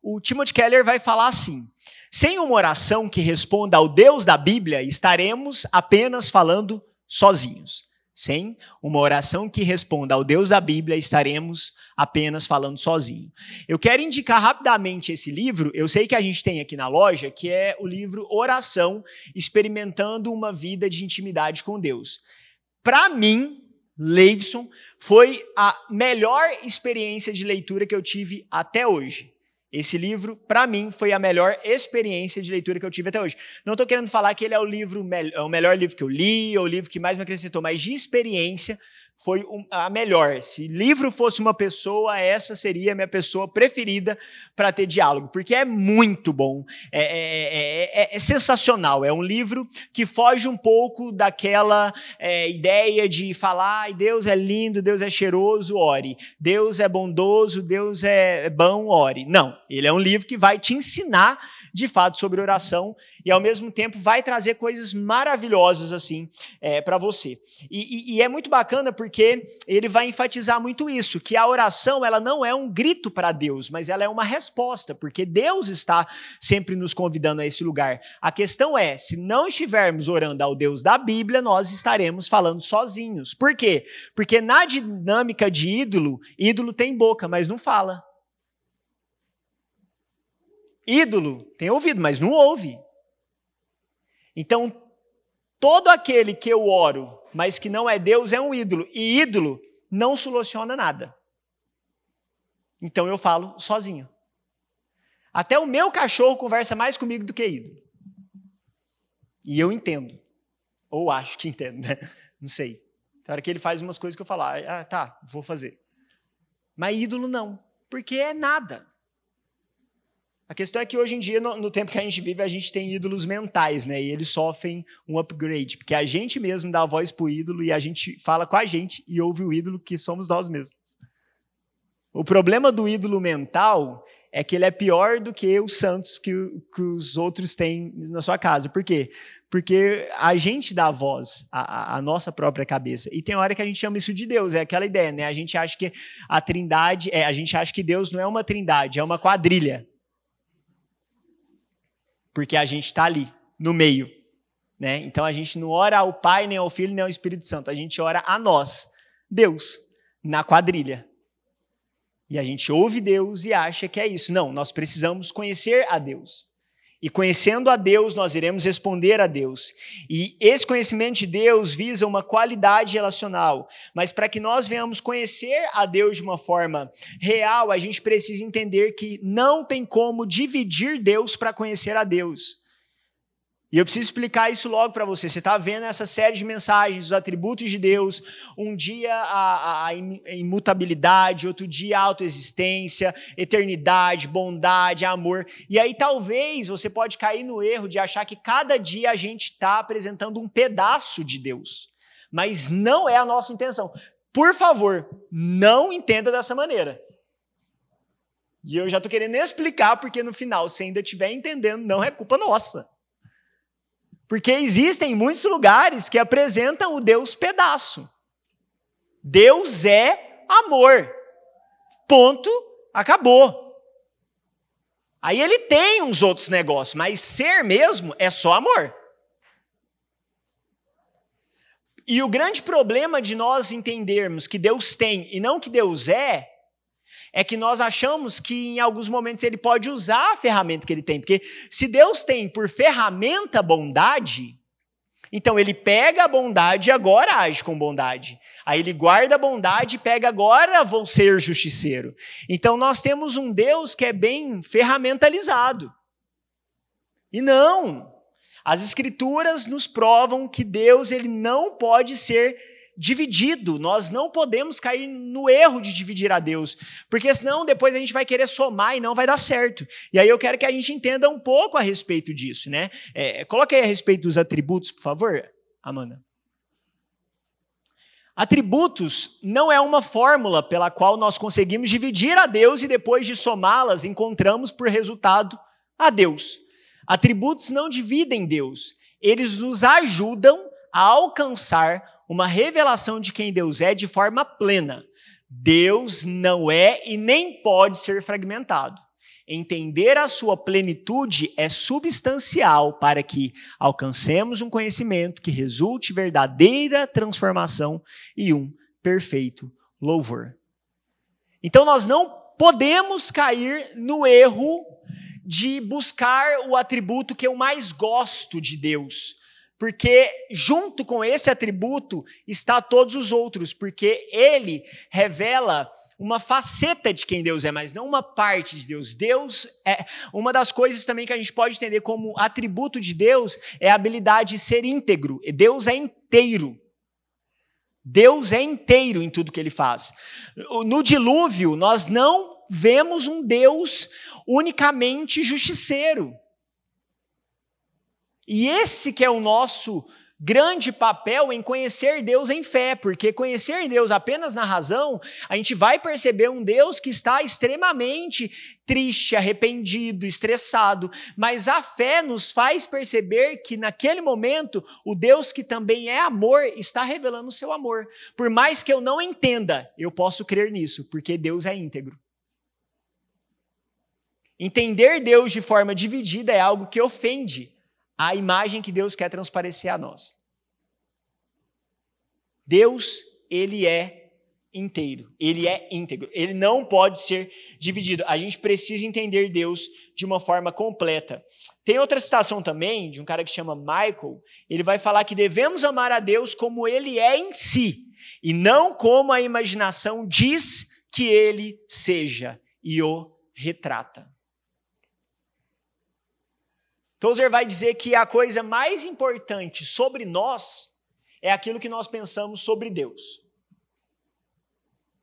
O Timothy Keller vai falar assim: sem uma oração que responda ao Deus da Bíblia, estaremos apenas falando sozinhos. Sem uma oração que responda ao Deus da Bíblia, estaremos apenas falando sozinho. Eu quero indicar rapidamente esse livro. Eu sei que a gente tem aqui na loja, que é o livro Oração, experimentando uma vida de intimidade com Deus. Para mim, Leivson, foi a melhor experiência de leitura que eu tive até hoje. Esse livro, para mim, foi a melhor experiência de leitura que eu tive até hoje. Não estou querendo falar que ele é o livro é o melhor livro que eu li, ou o livro que mais me acrescentou, mas de experiência foi a melhor. Se livro fosse uma pessoa, essa seria a minha pessoa preferida para ter diálogo, porque é muito bom, é, é, é, é, sensacional. É um livro que foge um pouco daquela ideia de falar, ai, Deus é lindo, Deus é cheiroso, ore. Deus é bondoso, Deus é bom, ore. Não, ele é um livro que vai te ensinar de fato sobre oração e ao mesmo tempo vai trazer coisas maravilhosas assim é, para você. E, e, e, é muito bacana porque ele vai enfatizar muito isso, que a oração ela não é um grito para Deus, mas ela é uma resposta, porque Deus está sempre nos convidando a esse lugar. A questão é, se não estivermos orando ao Deus da Bíblia, nós estaremos falando sozinhos. Por quê? Porque na dinâmica de ídolo, ídolo tem boca, mas não fala. Ídolo tem ouvido, mas não ouve. Então, todo aquele que eu oro, mas que não é Deus, é um ídolo. E ídolo não soluciona nada. Então eu falo sozinho. Até o meu cachorro conversa mais comigo do que ídolo. E eu entendo. Ou acho que entendo, né? <laughs> Não sei. Tem hora que ele faz umas coisas que eu falo, ah, tá, vou fazer. Mas ídolo não, porque é nada. A questão é que hoje em dia, no, no, tempo que a gente vive, a gente tem ídolos mentais, né? E eles sofrem um upgrade, porque a gente mesmo dá a voz pro ídolo e a gente fala com a gente e ouve o ídolo que somos nós mesmos. O problema do ídolo mental é que ele é pior do que os santos que, que os outros têm na sua casa. Por quê? Porque a gente dá a voz à, à, nossa própria cabeça. E tem hora que a gente chama isso de Deus, é aquela ideia, né? A gente acha que a trindade, é, a gente acha que Deus não é uma trindade, é uma quadrilha porque a gente está ali, no meio. Né? Então a gente não ora ao Pai, nem ao Filho, nem ao Espírito Santo. A gente ora a nós, Deus, na quadrilha. E a gente ouve Deus e acha que é isso. Não, nós precisamos conhecer a Deus. E conhecendo a Deus, nós iremos responder a Deus. E esse conhecimento de Deus visa uma qualidade relacional. Mas para que nós venhamos conhecer a Deus de uma forma real, a gente precisa entender que não tem como dividir Deus para conhecer a Deus. E eu preciso explicar isso logo para você. Você está vendo essa série de mensagens, os atributos de Deus, um dia a, a, imutabilidade, outro dia a autoexistência, eternidade, bondade, amor. E aí talvez você pode cair no erro de achar que cada dia a gente está apresentando um pedaço de Deus. Mas não é a nossa intenção. Por favor, não entenda dessa maneira. E eu já estou querendo explicar, porque no final, se ainda estiver entendendo, não é culpa nossa. Porque existem muitos lugares que apresentam o Deus pedaço. Deus é amor. Ponto, acabou. Aí ele tem uns outros negócios, mas ser mesmo é só amor. E o grande problema de nós entendermos que Deus tem e não que Deus é, é que nós achamos que em alguns momentos ele pode usar a ferramenta que ele tem. Porque se Deus tem por ferramenta bondade, então ele pega a bondade e agora age com bondade. Aí ele guarda a bondade e pega agora vou ser justiceiro. Então nós temos um Deus que é bem ferramentalizado. E não. As escrituras nos provam que Deus ele não pode ser dividido. Nós não podemos cair no erro de dividir a Deus, porque senão depois a gente vai querer somar e não vai dar certo. E aí eu quero que a gente entenda um pouco a respeito disso, né? É, coloque aí a respeito dos atributos, por favor, Amanda. Atributos não é uma fórmula pela qual nós conseguimos dividir a Deus e depois de somá-las encontramos por resultado a Deus. Atributos não dividem Deus, eles nos ajudam a alcançar uma revelação de quem Deus é de forma plena. Deus não é e nem pode ser fragmentado. Entender a sua plenitude é substancial para que alcancemos um conhecimento que resulte verdadeira transformação e um perfeito louvor. Então nós não podemos cair no erro de buscar o atributo que eu mais gosto de Deus, porque junto com esse atributo está todos os outros, porque ele revela uma faceta de quem Deus é, mas não uma parte de Deus. Deus é uma das coisas também que a gente pode entender como atributo de Deus é a habilidade de ser íntegro. Deus é inteiro. Deus é inteiro em tudo que ele faz. No dilúvio, nós não vemos um Deus unicamente justiceiro. E esse que é o nosso grande papel em conhecer Deus em fé, porque conhecer Deus apenas na razão, a gente vai perceber um Deus que está extremamente triste, arrependido, estressado, mas a fé nos faz perceber que naquele momento o Deus que também é amor está revelando o seu amor. Por mais que eu não entenda, eu posso crer nisso, porque Deus é íntegro. Entender Deus de forma dividida é algo que ofende a imagem que Deus quer transparecer a nós. Deus, ele é inteiro, ele é íntegro, ele não pode ser dividido. A gente precisa entender Deus de uma forma completa. Tem outra citação também de um cara que chama Michael, ele vai falar que devemos amar a Deus como ele é em si, e não como a imaginação diz que ele seja e o retrata. Tozer vai dizer que a coisa mais importante sobre nós é aquilo que nós pensamos sobre Deus.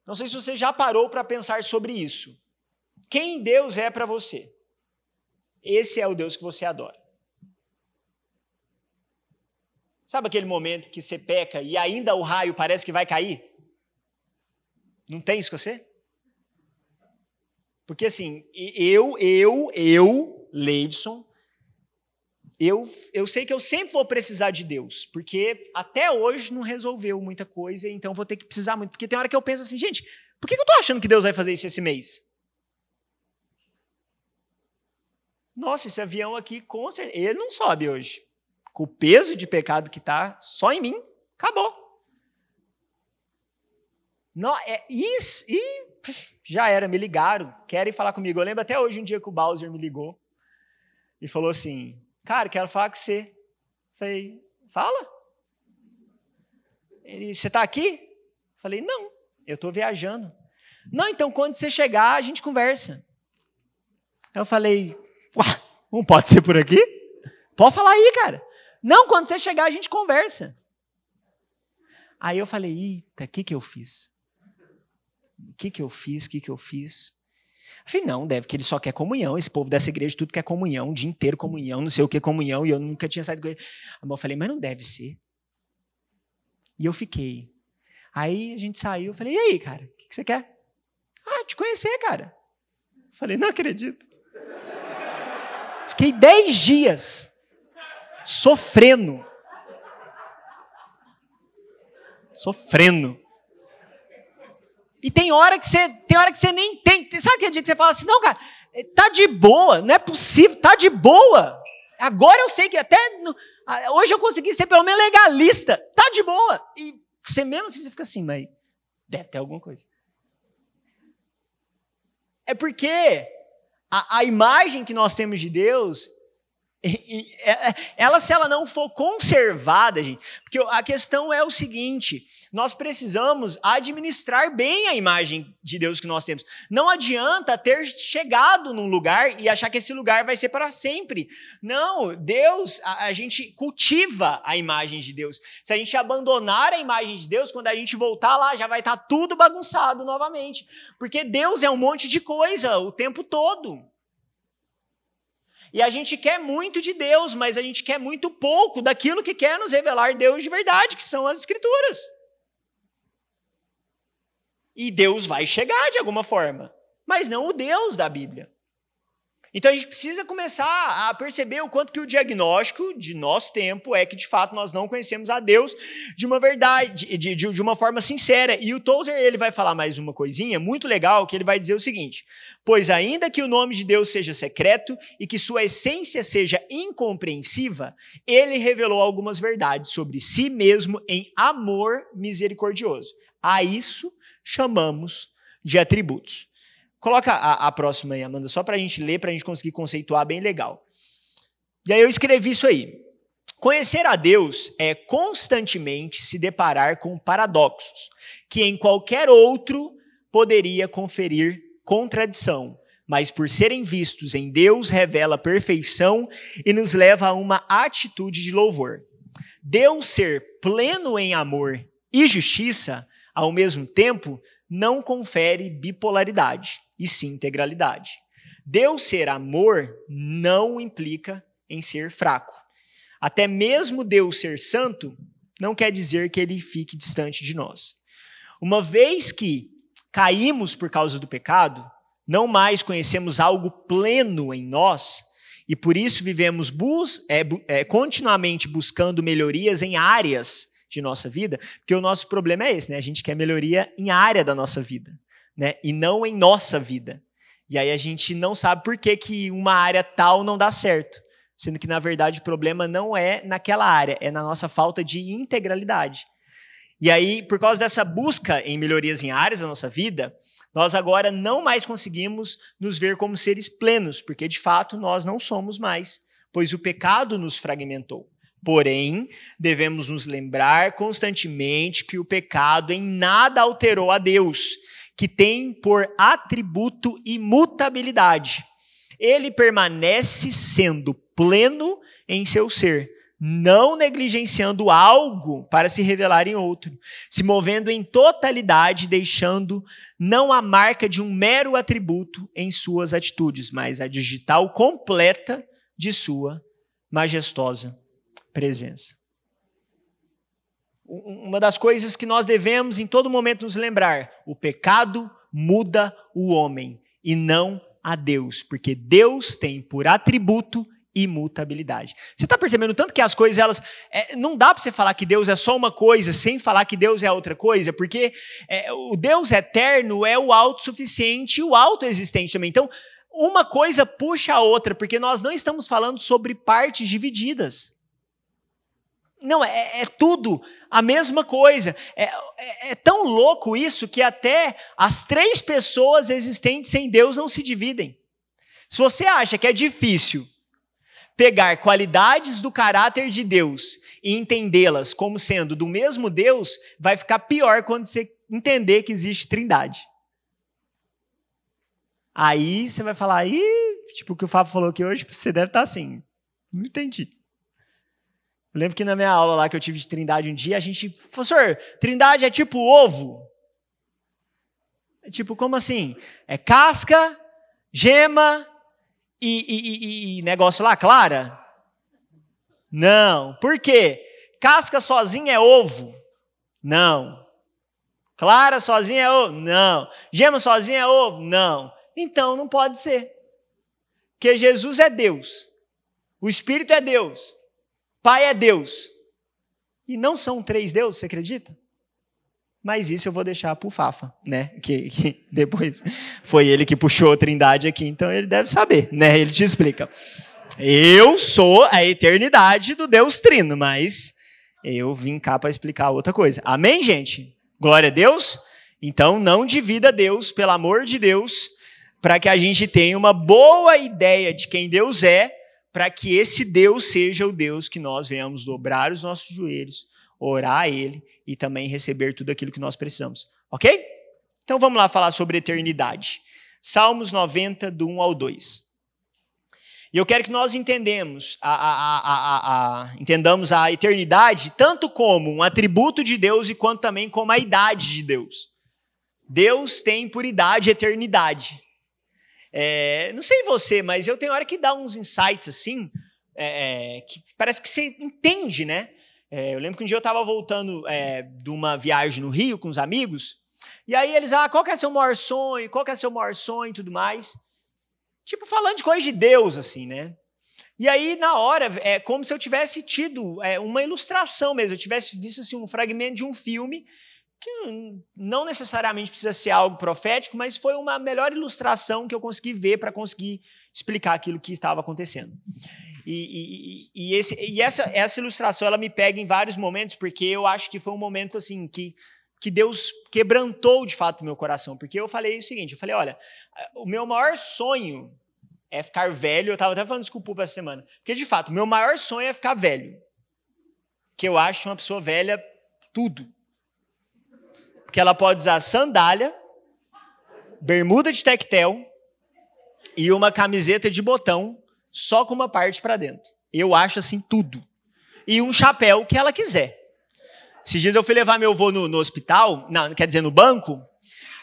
Não sei se você já parou para pensar sobre isso. Quem Deus é para você? Esse é o Deus que você adora. Sabe aquele momento que você peca e ainda o raio parece que vai cair? Não tem isso com você? Porque assim, eu, eu, eu, Leidson, eu, eu sei que eu sempre vou precisar de Deus, porque até hoje não resolveu muita coisa, então vou ter que precisar muito. Porque tem hora que eu penso assim, gente, por que eu estou achando que Deus vai fazer isso esse mês? Nossa, esse avião aqui, com certeza, ele não sobe hoje. Com o peso de pecado que está só em mim, acabou. Não, é, isso, e já era, me ligaram, querem falar comigo. Eu lembro até hoje um dia que o Bowser me ligou e falou assim: Cara, quero falar com você. Falei, fala. Ele, você está aqui? Falei, não, eu estou viajando. Não, então quando você chegar, a gente conversa. Eu falei, uá, não pode ser por aqui? Pode falar aí, cara. Não, quando você chegar, a gente conversa. Aí eu falei, eita, o que, que eu fiz? O que, que eu fiz? O que, que eu fiz? Não, deve que ele só quer comunhão. Esse povo dessa igreja tudo quer comunhão, o dia inteiro comunhão, não sei o que comunhão, e eu nunca tinha saído com ele. Eu falei, mas não deve ser. E eu fiquei. Aí a gente saiu, eu falei, e aí, cara, o que, que você quer? Ah, te conhecer, cara. Eu falei, não acredito. Fiquei dez dias sofrendo. Sofrendo. E tem hora que você, tem hora que você nem tem. Sabe aquele dia que você fala assim, não, cara, eh, tá de boa, não é possível, tá de boa. Agora eu sei que até hoje eu consegui ser pelo menos legalista, tá de boa. E você mesmo assim você fica assim, mas deve ter alguma coisa. É porque a, a imagem que nós temos de Deus é, é, ela, se ela não for conservada, gente, porque a questão é o seguinte: nós precisamos administrar bem a imagem de Deus que nós temos. Não adianta ter chegado num lugar e achar que esse lugar vai ser para sempre. Não, Deus, a, a gente cultiva a imagem de Deus. Se a gente abandonar a imagem de Deus, quando a gente voltar lá, já vai estar tá tudo bagunçado novamente. Porque Deus é um monte de coisa o tempo todo. E a gente quer muito de Deus, mas a gente quer muito pouco daquilo que quer nos revelar Deus de verdade, que são as Escrituras. E Deus vai chegar de alguma forma, mas não o Deus da Bíblia. Então a gente precisa começar a perceber o quanto que o diagnóstico de nosso tempo é que de fato nós não conhecemos a Deus de uma verdade, de, de, de uma forma sincera. E o Tozer ele vai falar mais uma coisinha muito legal que ele vai dizer o seguinte: pois ainda que o nome de Deus seja secreto e que sua essência seja incompreensiva, ele revelou algumas verdades sobre si mesmo em amor misericordioso. A isso chamamos de atributos. Coloca a, a próxima aí, Amanda, só para a gente ler, para a gente conseguir conceituar bem legal. E aí eu escrevi isso aí. Conhecer a Deus é constantemente se deparar com paradoxos, que em qualquer outro poderia conferir contradição, mas por serem vistos em Deus revela perfeição e nos leva a uma atitude de louvor. Deus ser pleno em amor e justiça, ao mesmo tempo, não confere bipolaridade e sim integralidade. Deus ser amor não implica em ser fraco. Até mesmo Deus ser santo não quer dizer que ele fique distante de nós. Uma vez que caímos por causa do pecado, não mais conhecemos algo pleno em nós e por isso vivemos bus é, é, continuamente buscando melhorias em áreas de nossa vida, porque o nosso problema é esse, né? A gente quer melhoria em área da nossa vida né? E não em nossa vida. E aí a gente não sabe por que, que uma área tal não dá certo. Sendo que, na verdade, o problema não é naquela área, é na nossa falta de integralidade. E aí, por causa dessa busca em melhorias em áreas da nossa vida, nós agora não mais conseguimos nos ver como seres plenos, porque de fato nós não somos mais, pois o pecado nos fragmentou. Porém, devemos nos lembrar constantemente que o pecado em nada alterou a Deus que tem por atributo imutabilidade. Ele permanece sendo pleno em seu ser, não negligenciando algo para se revelar em outro, se movendo em totalidade, deixando não a marca de um mero atributo em suas atitudes, mas a digital completa de sua majestosa presença uma das coisas que nós devemos em todo momento nos lembrar: o pecado muda o homem e não a Deus, porque Deus tem por atributo imutabilidade. Você está percebendo tanto que as coisas, elas. É, não dá para você falar que Deus é só uma coisa sem falar que Deus é outra coisa, porque é, o Deus eterno é o autossuficiente e o autoexistente também. Então, uma coisa puxa a outra, porque nós não estamos falando sobre partes divididas. Não, é, é, tudo a mesma coisa. É, é, é, tão louco isso que até as três pessoas existentes sem Deus não se dividem. Se você acha que é difícil pegar qualidades do caráter de Deus e entendê-las como sendo do mesmo Deus, vai ficar pior quando você entender que existe trindade. Aí você vai falar, aí, tipo o que o Fábio falou aqui hoje, você deve estar assim. Não entendi. Eu lembro que na minha aula lá que eu tive de trindade um dia, a gente, professor, trindade é tipo ovo. É tipo, como assim? É casca, gema e, e, e, e negócio lá, clara? Não. Por quê? Casca sozinha é ovo? Não. Clara sozinha é ovo? Não. Gema sozinha é ovo? Não. Então não pode ser. Porque Jesus é Deus. O Espírito é Deus. Pai é Deus. E não são três deuses, você acredita? mas isso eu vou deixar para o Fafa, né? Que, que, depois foi ele que puxou a Trindade aqui, então ele deve saber, né? Ele te explica. Eu sou a eternidade do Deus Trino, mas eu vim cá para explicar outra coisa. Amém, gente? Glória a Deus. Então não divida Deus, pelo amor de Deus, para que a gente tenha uma boa ideia de quem Deus é, para que esse Deus seja o Deus que nós venhamos dobrar os nossos joelhos, orar a Ele e também receber tudo aquilo que nós precisamos. Ok? Então vamos lá falar sobre eternidade. Salmos 90, do 1 ao 2. E eu quero que nós entendemos a, a, a, entendamos a eternidade tanto como um atributo de Deus e quanto também como a idade de Deus. Deus tem por idade eternidade. É, não sei você, mas eu tenho hora que dá uns insights assim, é, é que parece que você entende, né? É, eu lembro que um dia eu estava voltando é, de uma viagem no Rio com os amigos, e aí eles, ah, qual que é seu maior sonho? Qual que é seu maior sonho e tudo mais? Tipo, falando de coisa de Deus, assim, né? E aí, na hora, é como se eu tivesse tido é, uma ilustração mesmo, eu tivesse visto assim, um fragmento de um filme, que não necessariamente precisa ser algo profético, mas foi uma melhor ilustração que eu consegui ver para conseguir explicar aquilo que estava acontecendo. E, e, e, esse, e essa, essa ilustração ela me pega em vários momentos, porque eu acho que foi um momento assim que, que Deus quebrantou de fato meu coração. Porque eu falei o seguinte: eu falei, olha, o meu maior sonho é ficar velho. Eu estava até falando desculpa essa semana. Porque de fato, o meu maior sonho é ficar velho. Que eu acho uma pessoa velha tudo. Porque ela pode usar sandália, bermuda de tectel e uma camiseta de botão só com uma parte para dentro. Eu acho assim tudo. E um chapéu que ela quiser. Esses dias eu fui levar meu avô no, no hospital, não, quer dizer, no banco.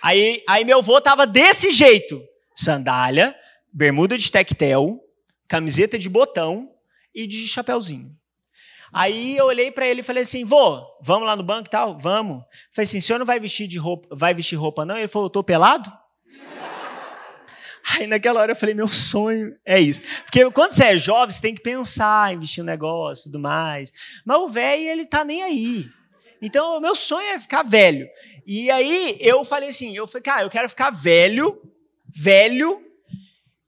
Aí, aí meu avô tava desse jeito: sandália, bermuda de tectel, camiseta de botão e de chapéuzinho. Aí eu olhei para ele e falei assim: "Vô, vamos lá no banco e tal? Vamos". Falei assim: "O senhor não vai vestir de roupa, vai vestir roupa não?" Ele falou: "Eu tô pelado?" Aí naquela hora eu falei, meu sonho é isso. Porque quando você é jovem, você tem que pensar em vestir um negócio tudo mais. Mas o velho, ele tá nem aí. Então, o meu sonho é ficar velho. E aí eu falei assim, eu falei, cara, eu quero ficar velho, velho,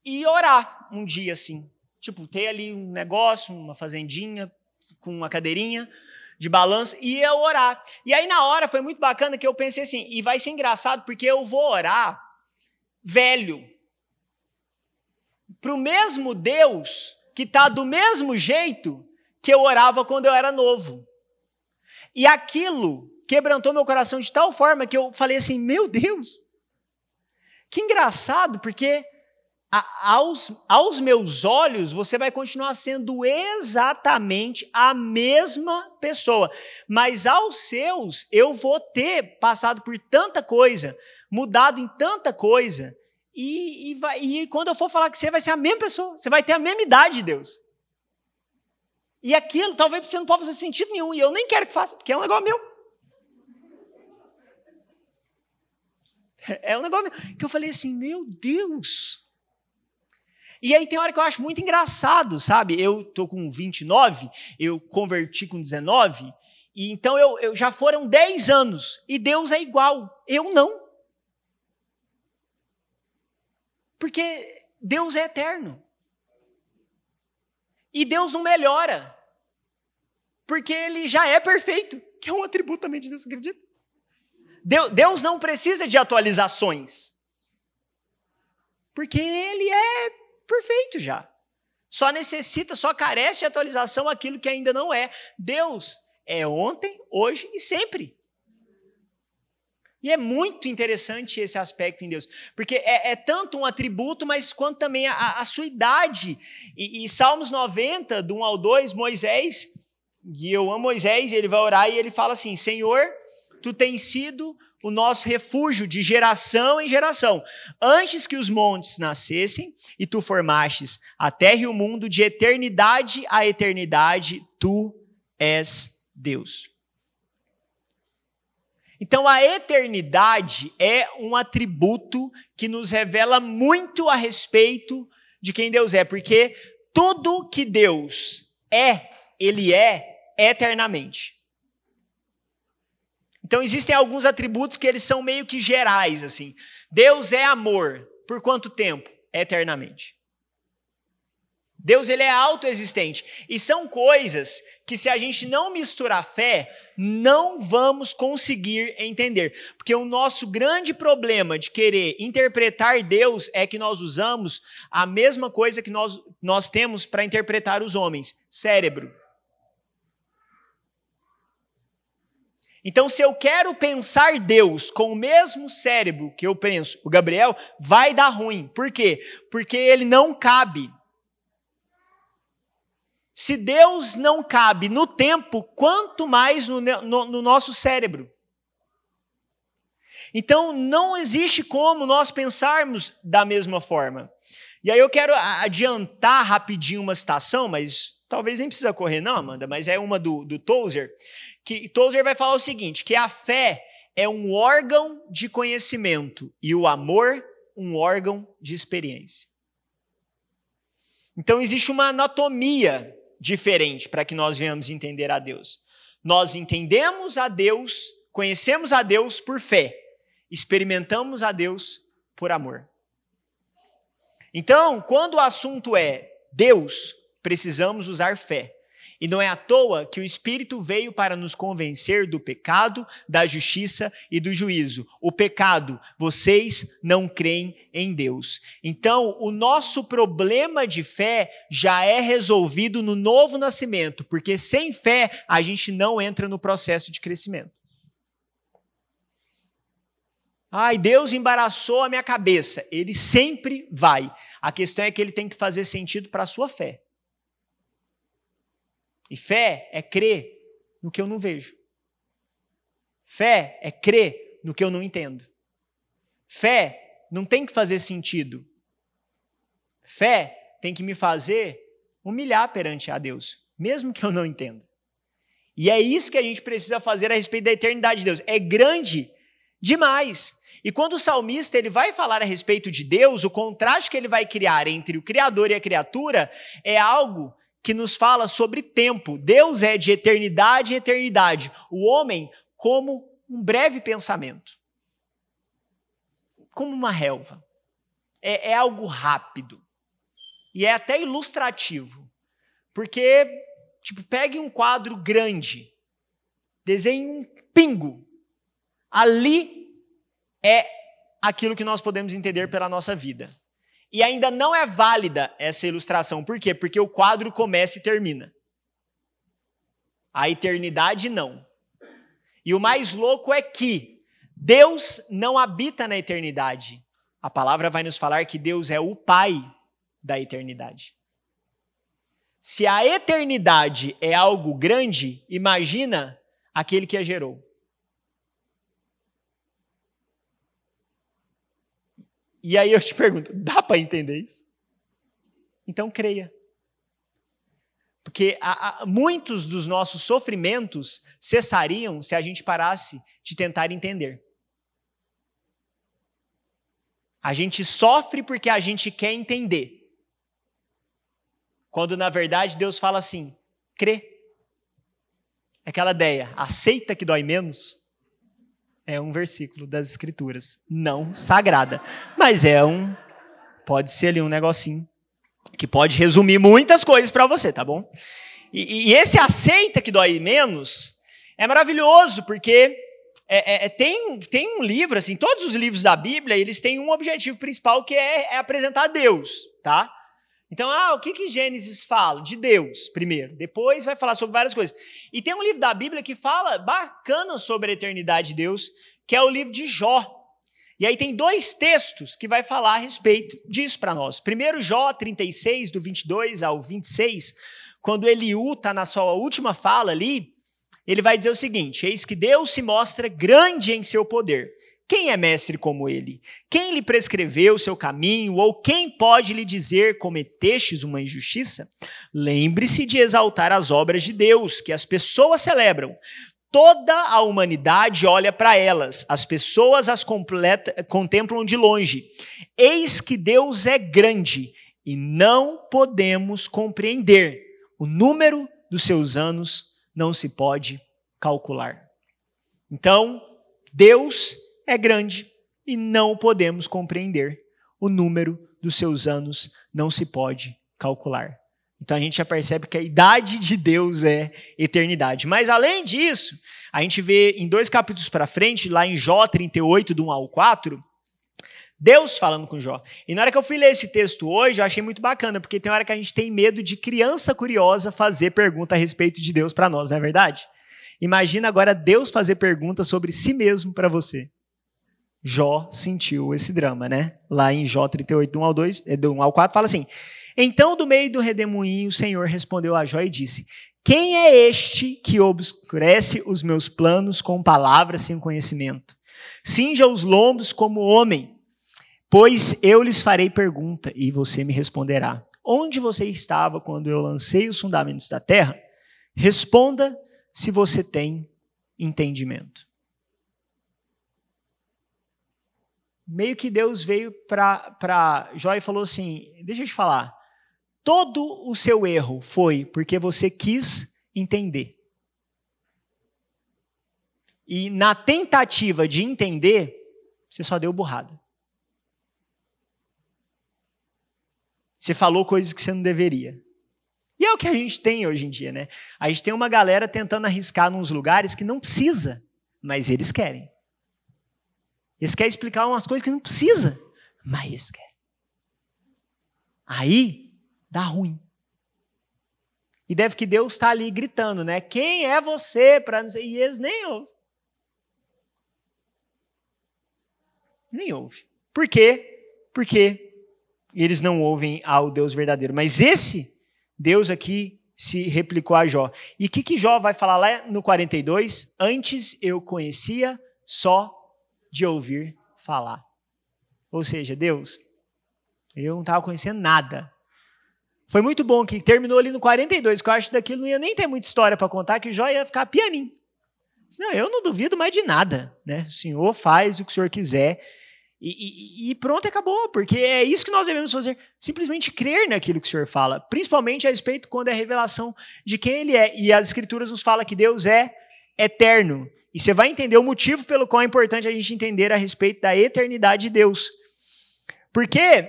e orar um dia assim. Tipo, ter ali um negócio, uma fazendinha, com uma cadeirinha de balanço, e eu orar. E aí na hora foi muito bacana que eu pensei assim, e vai ser engraçado porque eu vou orar velho para o mesmo Deus que está do mesmo jeito que eu orava quando eu era novo. E aquilo quebrantou meu coração de tal forma que eu falei assim: meu Deus, que engraçado, porque aos, aos meus olhos você vai continuar sendo exatamente a mesma pessoa, mas aos seus eu vou ter passado por tanta coisa, mudado em tanta coisa, e, e, vai, e quando eu for falar que você, vai ser a mesma pessoa. Você vai ter a mesma idade de Deus. E aquilo, talvez você não possa fazer sentido nenhum. E eu nem quero que faça, porque é um negócio meu. É um negócio meu. Que eu falei assim, meu Deus. E aí tem hora que eu acho muito engraçado, sabe? Eu tô com 29, eu converti com 19, e então eu, eu já foram 10 anos. E Deus é igual. Eu não. Porque Deus é eterno. E Deus não melhora. Porque ele já é perfeito, que é um atributo também de Deus, acredita? Deus não precisa de atualizações. Porque ele é perfeito já. Só necessita, só carece de atualização aquilo que ainda não é. Deus é ontem, hoje e sempre. E é muito interessante esse aspecto em Deus, porque é, é tanto um atributo, mas quanto também a, a sua idade. E, e, Salmos 90, do 1 ao 2, Moisés, e eu amo Moisés, ele vai orar e ele fala assim: Senhor, tu tens sido o nosso refúgio de geração em geração. Antes que os montes nascessem e tu formastes a terra e o mundo, de eternidade a eternidade, tu és Deus. Então, a eternidade é um atributo que nos revela muito a respeito de quem Deus é, porque tudo que Deus é, Ele é eternamente. Então existem alguns atributos que eles são meio que gerais assim. Deus é amor. Por quanto tempo? Eternamente. Deus ele é autoexistente. E são coisas que se a gente não misturar fé, não vamos conseguir entender. Porque o nosso grande problema de querer interpretar Deus é que nós usamos a mesma coisa que nós, nós temos para interpretar os homens: cérebro. Então, se eu quero pensar Deus com o mesmo cérebro que eu penso o Gabriel, vai dar ruim. Por quê? Porque ele não cabe. Se Deus não cabe no tempo, quanto mais no, no, no nosso cérebro. Então, não existe como nós pensarmos da mesma forma. E aí eu quero adiantar rapidinho uma citação, mas talvez nem precisa correr não, Amanda, mas é uma do, do Tozer, que Tozer vai falar o seguinte, que a fé é um órgão de conhecimento e o amor um órgão de experiência. Então existe uma anatomia diferente para que nós venhamos entender a Deus. Nós entendemos a Deus, conhecemos a Deus por fé, experimentamos a Deus por amor. Então, quando o assunto é Deus, precisamos usar fé. E não é à toa que o Espírito veio para nos convencer do pecado, da justiça e do juízo. O pecado, vocês não creem em Deus. Então, o nosso problema de fé já é resolvido no novo nascimento, porque sem fé a gente não entra no processo de crescimento. Ai, Deus embaraçou a minha cabeça. Ele sempre vai. A questão é que ele tem que fazer sentido para a sua fé. E fé é crer no que eu não vejo. Fé é crer no que eu não entendo. Fé não tem que fazer sentido. Fé tem que me fazer humilhar perante a Deus, mesmo que eu não entenda. E é isso que a gente precisa fazer a respeito da eternidade de Deus. É grande demais. E quando o salmista ele vai falar a respeito de Deus, o contraste que ele vai criar entre o Criador e a criatura é algo que nos fala sobre tempo. Deus é de eternidade em eternidade. O homem, como um breve pensamento. Como uma relva. É, é algo rápido. E é até ilustrativo. Porque, tipo, pegue um quadro grande, desenhe um pingo. Ali é aquilo que nós podemos entender pela nossa vida. E ainda não é válida essa ilustração. Por quê? Porque o quadro começa e termina. A eternidade não. E o mais louco é que Deus não habita na eternidade. A palavra vai nos falar que Deus é o Pai da eternidade. Se a eternidade é algo grande, imagina aquele que a gerou. E aí eu te pergunto, dá para entender isso? Então creia. Porque a, a, muitos dos nossos sofrimentos cessariam se a gente parasse de tentar entender. A gente sofre porque a gente quer entender. Quando na verdade Deus fala assim: crê. Aquela ideia, aceita que dói menos é um versículo das Escrituras, não sagrada. Mas é um. Pode ser ali um negocinho que pode resumir muitas coisas para você, tá bom? E, e, esse aceita que dói menos é maravilhoso, porque é, é, é, tem, tem um livro, assim, todos os livros da Bíblia, eles têm um objetivo principal que é, é apresentar Deus, tá? Então, ah, o que, que Gênesis fala? De Deus, primeiro. Depois vai falar sobre várias coisas. E tem um livro da Bíblia que fala bacana sobre a eternidade de Deus, que é o livro de Jó. E aí tem dois textos que vai falar a respeito disso para nós. Primeiro, Jó 36, do 22 ao 26, quando Eliú está na sua última fala ali, ele vai dizer o seguinte: Eis que Deus se mostra grande em seu poder quem é mestre como ele? Quem lhe prescreveu o seu caminho? Ou quem pode lhe dizer cometestes uma injustiça? Lembre-se de exaltar as obras de Deus, que as pessoas celebram. Toda a humanidade olha para elas, as pessoas as completa, contemplam de longe. Eis que Deus é grande e não podemos compreender. O número dos seus anos não se pode calcular. Então, Deus é grande e não podemos compreender. O número dos seus anos não se pode calcular. Então a gente já percebe que a idade de Deus é eternidade. Mas além disso, a gente vê em dois capítulos para frente, lá em Jó 38, do 1 ao 4, Deus falando com Jó. E na hora que eu fui ler esse texto hoje, eu achei muito bacana, porque tem hora que a gente tem medo de criança curiosa fazer pergunta a respeito de Deus para nós, não é verdade? Imagina agora Deus fazer pergunta sobre si mesmo para você. Jó sentiu esse drama, né? Lá em Jó 38, do 1 ao, 2, do 1 ao 4, fala assim: Então, do meio do redemoinho, o Senhor respondeu a Jó e disse: Quem é este que obscurece os meus planos com palavras sem conhecimento? Cinja os lombos como homem, pois eu lhes farei pergunta e você me responderá. Onde você estava quando eu lancei os fundamentos da terra? Responda se você tem entendimento. Meio que Deus veio para Jó e falou assim: Deixa eu te falar, todo o seu erro foi porque você quis entender. E na tentativa de entender, você só deu burrada. Você falou coisas que você não deveria. E é o que a gente tem hoje em dia, né? A gente tem uma galera tentando arriscar nos lugares que não precisa, mas eles querem. Eles querem explicar umas coisas que não precisa, mas eles querem. Aí dá ruim. E deve que Deus está ali gritando, né? Quem é você para não? E eles nem ouvem. Nem ouvem. Por quê? Porque eles não ouvem ao Deus verdadeiro. Mas esse Deus aqui se replicou a Jó. E o que, que Jó vai falar lá no 42? Antes eu conhecia só de ouvir falar. Ou seja, Deus, eu não estava conhecendo nada. Foi muito bom que terminou ali no 42, que eu acho que daquilo não ia nem ter muita história para contar, que Jó ia ficar pianinho. Não, eu não duvido mais de nada. Né? O Senhor faz o que o Senhor quiser. E, e, e, pronto, acabou, porque é isso que nós devemos fazer. Simplesmente crer naquilo que o Senhor fala, principalmente a respeito quando é a revelação de quem Ele é. E as Escrituras nos falam que Deus é eterno. E você vai entender o motivo pelo qual é importante a gente entender a respeito da eternidade de Deus. Porque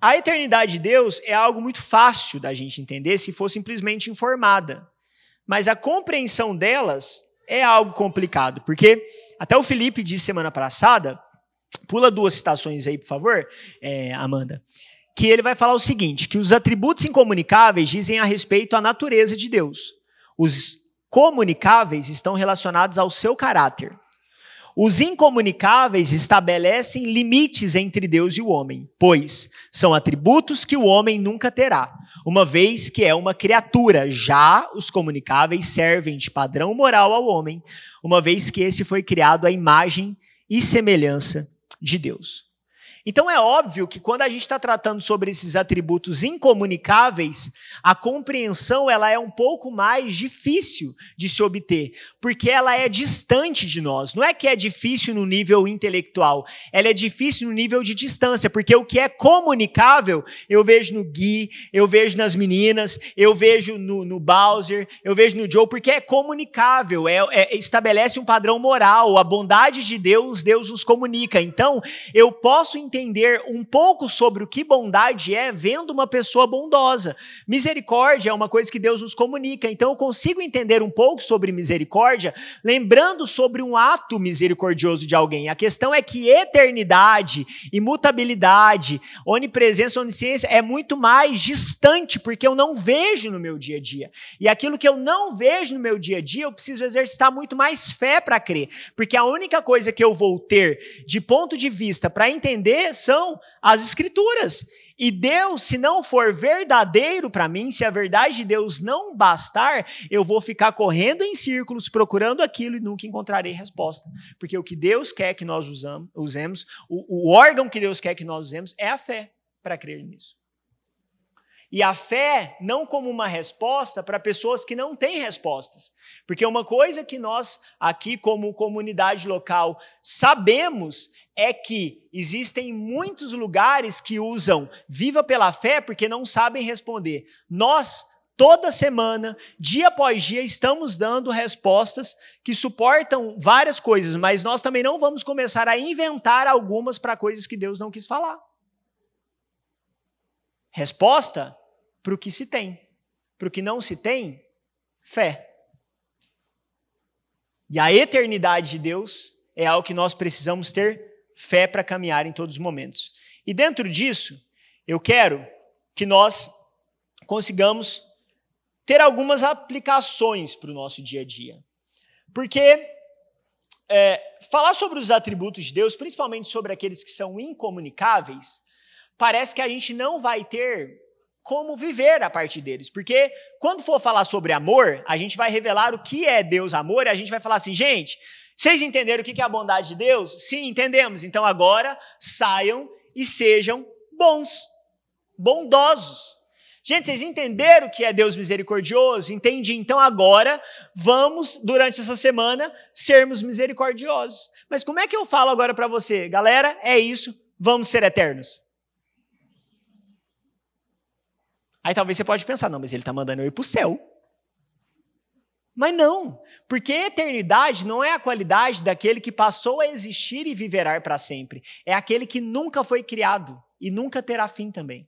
a eternidade de Deus é algo muito fácil da gente entender se for simplesmente informada. Mas a compreensão delas é algo complicado, porque até o Felipe disse semana passada Pula duas citações aí, por favor, é, Amanda. Que ele vai falar o seguinte: que os atributos incomunicáveis dizem a respeito à natureza de Deus. Os comunicáveis estão relacionados ao seu caráter. Os incomunicáveis estabelecem limites entre Deus e o homem, pois são atributos que o homem nunca terá, uma vez que é uma criatura. Já os comunicáveis servem de padrão moral ao homem, uma vez que esse foi criado à imagem e semelhança de Deus. Então é óbvio que quando a gente está tratando sobre esses atributos incomunicáveis, a compreensão ela é um pouco mais difícil de se obter, porque ela é distante de nós. Não é que é difícil no nível intelectual, ela é difícil no nível de distância, porque o que é comunicável, eu vejo no Gui, eu vejo nas meninas, eu vejo no, no Bowser, eu vejo no Joe, porque é comunicável, é, é, estabelece um padrão moral, a bondade de Deus, Deus nos comunica. Então, eu posso entender entender um pouco sobre o que bondade é vendo uma pessoa bondosa. Misericórdia é uma coisa que Deus nos comunica, então eu consigo entender um pouco sobre misericórdia lembrando sobre um ato misericordioso de alguém. A questão é que eternidade, imutabilidade, onipresença, onisciência é muito mais distante, porque eu não vejo no meu dia a dia. E aquilo que eu não vejo no meu dia a dia, eu preciso exercitar muito mais fé para crer, porque a única coisa que eu vou ter de ponto de vista para entender são as Escrituras. E Deus, se não for verdadeiro para mim, se a verdade de Deus não bastar, eu vou ficar correndo em círculos procurando aquilo e nunca encontrarei resposta. Porque o que Deus quer que nós usamos, usemos, o, o órgão que Deus quer que nós usemos é a fé para crer nisso. E a fé não como uma resposta para pessoas que não têm respostas. Porque uma coisa que nós, aqui, como comunidade local, sabemos é que existem muitos lugares que usam viva pela fé porque não sabem responder. Nós Toda semana, dia após dia, estamos dando respostas que suportam várias coisas, mas nós também não vamos começar a inventar algumas para coisas que Deus não quis falar. Resposta para o que se tem. Para o que não se tem, fé. E a eternidade de Deus é algo que nós precisamos ter fé para caminhar em todos os momentos. E dentro disso, eu quero que nós consigamos ter algumas aplicações para o nosso dia a dia. Porque é, falar sobre os atributos de Deus, principalmente sobre aqueles que são incomunicáveis, parece que a gente não vai ter como viver a partir deles. Porque quando for falar sobre amor, a gente vai revelar o que é Deus amor e a gente vai falar assim, gente, vocês entenderam o que é a bondade de Deus? Sim, entendemos. Então agora saiam e sejam bons, bondosos. Gente, vocês entenderam que é Deus misericordioso? Entendi. Então agora vamos, durante essa semana, sermos misericordiosos. Mas como é que eu falo agora para você? Galera, é isso, vamos ser eternos. Aí talvez você pode pensar, não, mas ele está mandando eu ir para o céu. Mas não, porque eternidade não é a qualidade daquele que passou a existir e viverá para sempre. É aquele que nunca foi criado e nunca terá fim também.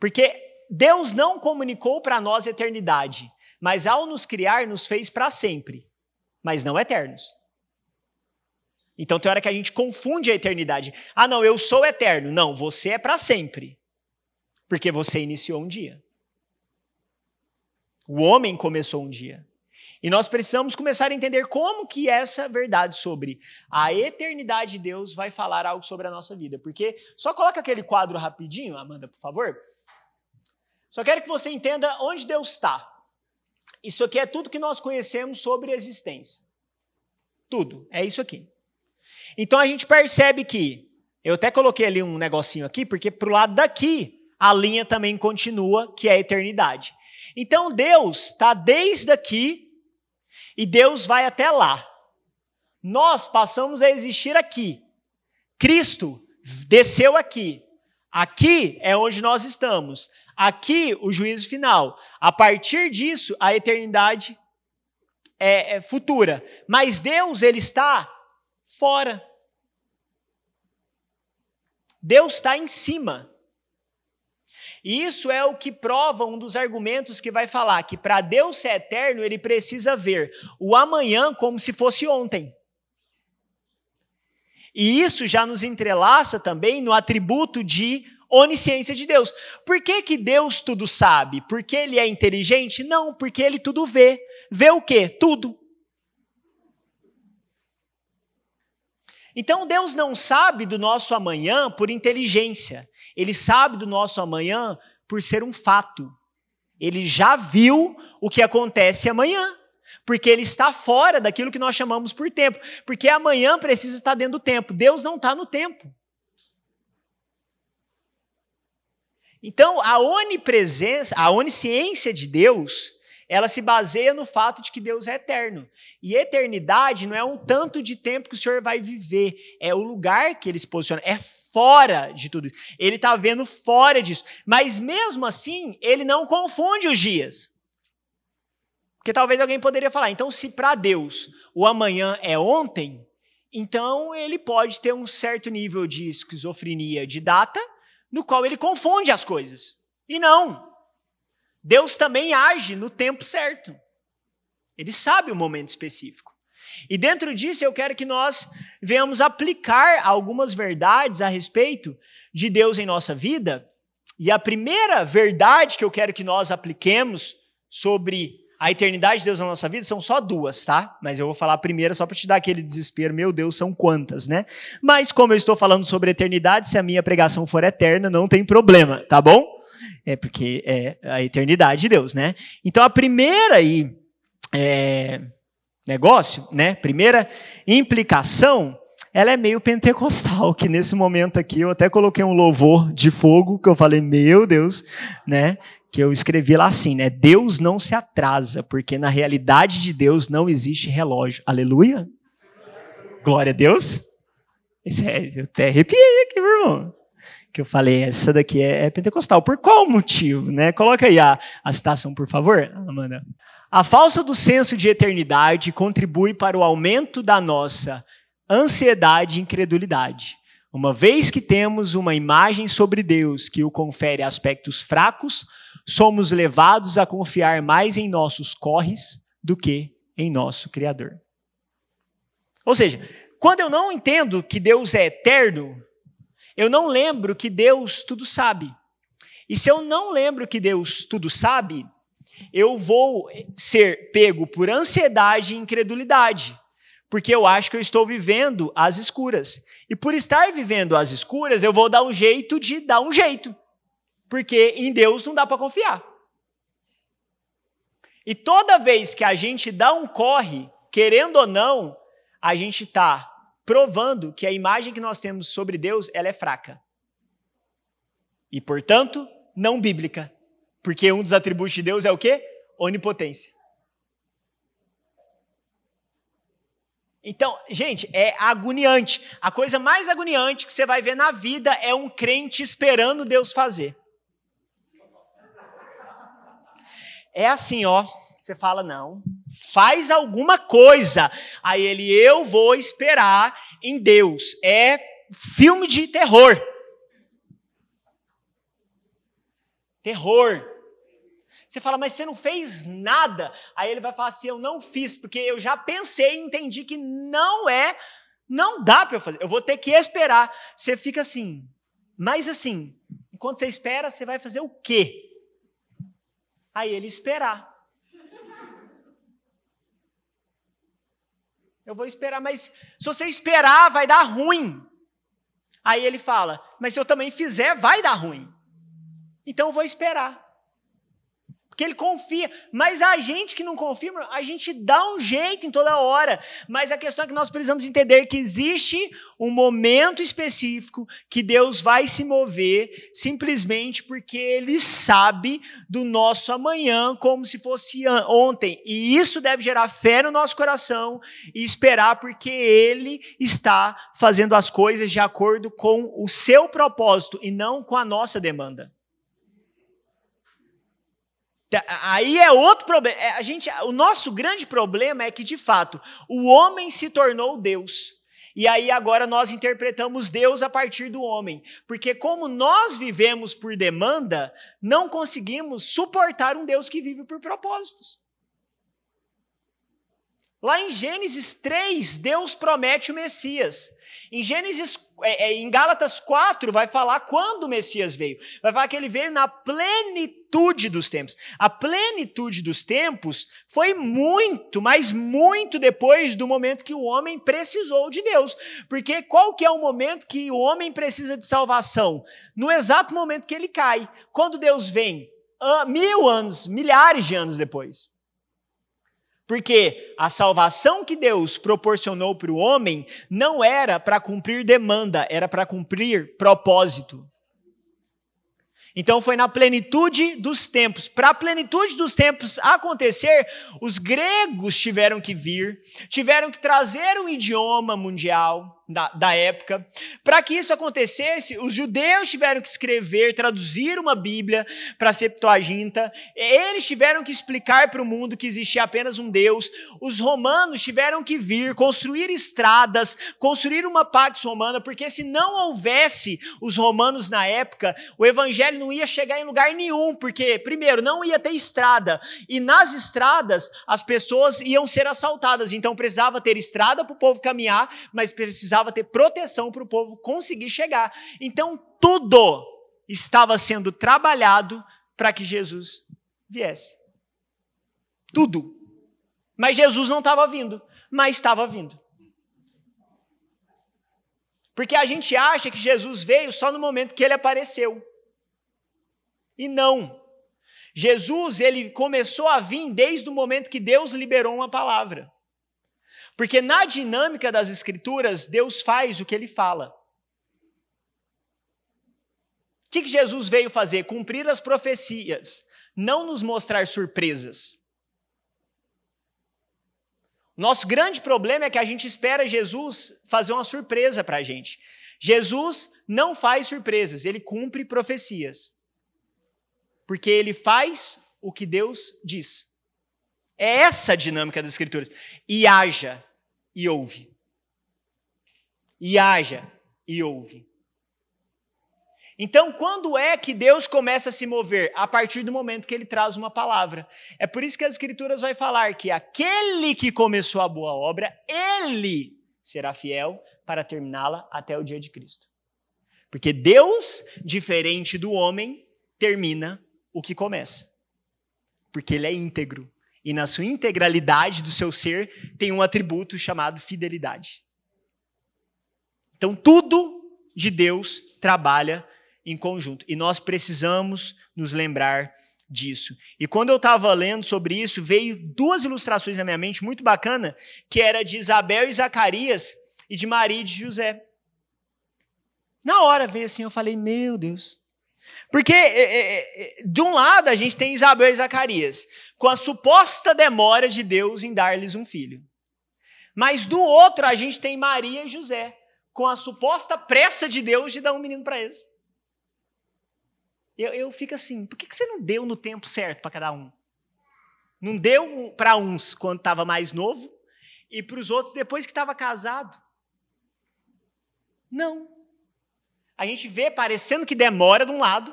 Porque Deus não comunicou para nós eternidade, mas ao nos criar, nos fez para sempre, mas não eternos. Então tem hora que a gente confunde a eternidade. Ah, não, eu sou eterno. Não, você é para sempre. Porque você iniciou um dia. O homem começou um dia. E nós precisamos começar a entender como que essa verdade sobre a eternidade de Deus vai falar algo sobre a nossa vida. Porque só coloca aquele quadro rapidinho, Amanda, por favor. Só quero que você entenda onde Deus está. Isso aqui é tudo que nós conhecemos sobre a existência. Tudo. É isso aqui. Então a gente percebe que, eu até coloquei ali um negocinho aqui, porque para o lado daqui, a linha também continua, que é a eternidade. Então Deus está desde aqui e Deus vai até lá. Nós passamos a existir aqui. Cristo desceu aqui. Aqui é onde nós estamos. Aqui, o juízo final. A partir disso, a eternidade é, é futura. Mas Deus, ele está fora. Deus está em cima. E isso é o que prova um dos argumentos que vai falar que para Deus ser eterno, ele precisa ver o amanhã como se fosse ontem. E isso já nos entrelaça também no atributo de onisciência de Deus. Por que, que Deus tudo sabe? Porque ele é inteligente? Não, porque ele tudo vê. Vê o quê? Tudo. Então Deus não sabe do nosso amanhã por inteligência. Ele sabe do nosso amanhã por ser um fato. Ele já viu o que acontece amanhã. Porque ele está fora daquilo que nós chamamos por tempo. Porque amanhã precisa estar dentro do tempo. Deus não está no tempo. Então, a onipresença, a onisciência de Deus, ela se baseia no fato de que Deus é eterno. E eternidade não é um tanto de tempo que o Senhor vai viver, é o lugar que ele se posiciona, é fora de tudo isso. Ele está vendo fora disso. Mas mesmo assim, ele não confunde os dias. Porque talvez alguém poderia falar, então se para Deus o amanhã é ontem, então ele pode ter um certo nível de esquizofrenia de data, no qual ele confunde as coisas. E não. Deus também age no tempo certo. Ele sabe o momento específico. E dentro disso eu quero que nós venhamos aplicar algumas verdades a respeito de Deus em nossa vida. E a primeira verdade que eu quero que nós apliquemos sobre a eternidade de Deus na nossa vida são só duas, tá? Mas eu vou falar a primeira só para te dar aquele desespero. Meu Deus, são quantas, né? Mas como eu estou falando sobre eternidade, se a minha pregação for eterna, não tem problema, tá bom? É porque é a eternidade de Deus, né? Então a primeira aí, é, negócio, né? Primeira implicação, ela é meio pentecostal, que nesse momento aqui eu até coloquei um louvor de fogo, que eu falei, meu Deus, né? que eu escrevi lá assim, né? Deus não se atrasa, porque na realidade de Deus não existe relógio. Aleluia? Glória a Deus. Isso é, eu até arrepiei aqui, meu irmão. Que eu falei, essa daqui é, é pentecostal. Por qual motivo? Né? Coloca aí a, a citação, por favor, Amanda. A falsa do senso de eternidade contribui para o aumento da nossa ansiedade e incredulidade. Uma vez que temos uma imagem sobre Deus que o confere aspectos fracos, somos levados a confiar mais em nossos corres do que em nosso Criador. Ou seja, quando eu não entendo que Deus é eterno, eu não lembro que Deus tudo sabe. E se eu não lembro que Deus tudo sabe, eu vou ser pego por ansiedade e incredulidade, porque eu acho que eu estou vivendo às escuras. E por estar vivendo às escuras, eu vou dar um jeito de dar um jeito, porque em Deus não dá para confiar. E toda vez que a gente dá um corre, querendo ou não, a gente está provando que a imagem que nós temos sobre Deus ela é fraca. E, portanto, não bíblica. Porque um dos atributos de Deus é o quê? Onipotência. Então, gente, é agoniante. A coisa mais agoniante que você vai ver na vida é um crente esperando Deus fazer. É assim, ó. Você fala, não, faz alguma coisa. Aí ele, eu vou esperar em Deus. É filme de terror. Terror. Você fala, mas você não fez nada. Aí ele vai falar assim: eu não fiz, porque eu já pensei e entendi que não é, não dá para eu fazer. Eu vou ter que esperar. Você fica assim, mas assim, enquanto você espera, você vai fazer o quê? Aí ele esperar. Eu vou esperar, mas se você esperar, vai dar ruim. Aí ele fala, mas se eu também fizer, vai dar ruim. Então eu vou esperar. Porque ele confia. Mas a gente que não confia, a gente dá um jeito em toda hora. Mas a questão é que nós precisamos entender que existe um momento específico que Deus vai se mover simplesmente porque ele sabe do nosso amanhã como se fosse ontem. E isso deve gerar fé no nosso coração e esperar porque ele está fazendo as coisas de acordo com o seu propósito e não com a nossa demanda. Aí é outro problema. É, a gente, o nosso grande problema é que, de fato, o homem se tornou Deus. E aí agora nós interpretamos Deus a partir do homem. Porque, como nós vivemos por demanda, não conseguimos suportar um Deus que vive por propósitos. Lá em Gênesis 3, Deus promete o Messias. Em Gênesis, é, é, em Gálatas 4, vai falar quando o Messias veio. Vai falar que ele veio na plenitude dos tempos. A plenitude dos tempos foi muito, mas muito depois do momento que o homem precisou de Deus. Porque qual que é o momento que o homem precisa de salvação? No exato momento que ele cai. Quando Deus vem? Mil anos, milhares de anos depois. Porque a salvação que Deus proporcionou para o homem não era para cumprir demanda, era para cumprir propósito. Então foi na plenitude dos tempos. Para a plenitude dos tempos acontecer, os gregos tiveram que vir, tiveram que trazer um idioma mundial, da, da época. Para que isso acontecesse, os judeus tiveram que escrever, traduzir uma Bíblia para a Septuaginta. Eles tiveram que explicar para o mundo que existia apenas um Deus. Os romanos tiveram que vir, construir estradas, construir uma pax romana, porque se não houvesse os romanos na época, o evangelho não ia chegar em lugar nenhum, porque, primeiro, não ia ter estrada. E nas estradas, as pessoas iam ser assaltadas. Então precisava ter estrada para o povo caminhar, mas precisava precisava ter proteção para o povo conseguir chegar. Então, tudo estava sendo trabalhado para que Jesus viesse. Tudo. Mas Jesus não estava vindo, mas estava vindo. Porque a gente acha que Jesus veio só no momento que ele apareceu. E não. Jesus, ele começou a vir desde o momento que Deus liberou uma palavra. Porque na dinâmica das Escrituras, Deus faz o que ele fala. O que, Jesus veio fazer? Cumprir as profecias, não nos mostrar surpresas. Nosso grande problema é que a gente espera Jesus fazer uma surpresa para a gente. Jesus não faz surpresas, ele cumpre profecias. Porque ele faz o que Deus diz. É essa a dinâmica das Escrituras. E haja e ouve. E haja e ouve. Então, quando é que Deus começa a se mover? A partir do momento que ele traz uma palavra. É por isso que as Escrituras vai falar que aquele que começou a boa obra, ele será fiel para terminá-la até o dia de Cristo. Porque Deus, diferente do homem, termina o que começa. Porque ele é íntegro. E na sua integralidade do seu ser, tem um atributo chamado fidelidade. Então, tudo de Deus trabalha em conjunto. E nós precisamos nos lembrar disso. E quando eu estava lendo sobre isso, veio duas ilustrações na minha mente muito bacana, que era de Isabel e Zacarias e de Maria e de José. Na hora veio assim, eu falei, meu Deus. Porque é, é, é, de um lado a gente tem Isabel e Zacarias, com a suposta demora de Deus em dar-lhes um filho. Mas do outro a gente tem Maria e José, com a suposta pressa de Deus de dar um menino para eles. Eu, eu fico assim, por que, que você não deu no tempo certo para cada um? Não deu para uns quando estava mais novo e para os outros depois que estava casado? Não. A gente vê parecendo que demora de um lado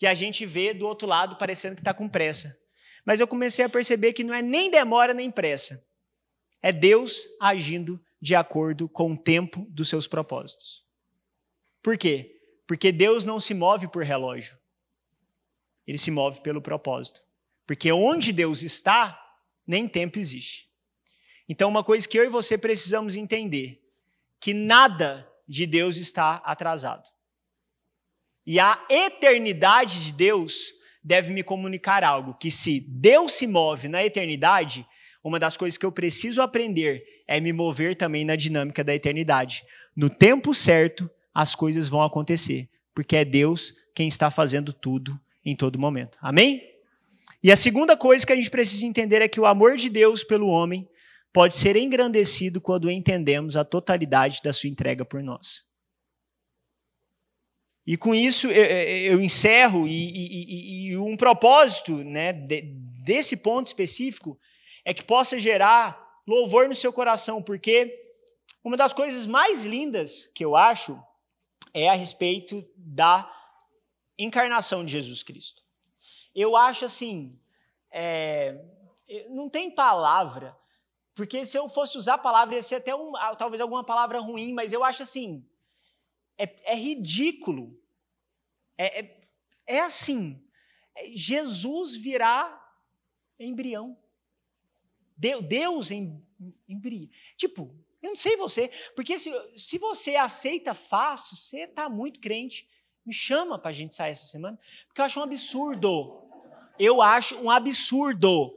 e a gente vê do outro lado parecendo que está com pressa. Mas eu comecei a perceber que não é nem demora nem pressa. É Deus agindo de acordo com o tempo dos seus propósitos. Por quê? Porque Deus não se move por relógio. Ele se move pelo propósito. Porque onde Deus está, nem tempo existe. Então, uma coisa que eu e você precisamos entender, que nada de Deus está atrasado. E a eternidade de Deus deve me comunicar algo, que se Deus se move na eternidade, uma das coisas que eu preciso aprender é me mover também na dinâmica da eternidade. No tempo certo, as coisas vão acontecer, porque é Deus quem está fazendo tudo em todo momento. Amém? E a segunda coisa que a gente precisa entender é que o amor de Deus pelo homem pode ser engrandecido quando entendemos a totalidade da sua entrega por nós. E com isso eu, encerro, e, e, e, um propósito né, de, desse ponto específico é que possa gerar louvor no seu coração, porque uma das coisas mais lindas que eu acho é a respeito da encarnação de Jesus Cristo. Eu acho assim, é, não tem palavra, porque se eu fosse usar a palavra, ia ser até um, talvez alguma palavra ruim, mas eu acho assim, é, é ridículo. É, é, é assim, Jesus virá embrião. Deus em, embrião. Tipo, eu não sei você, porque se, se você aceita fácil, você está muito crente. Me chama para a gente sair essa semana, porque eu acho um absurdo. Eu acho um absurdo.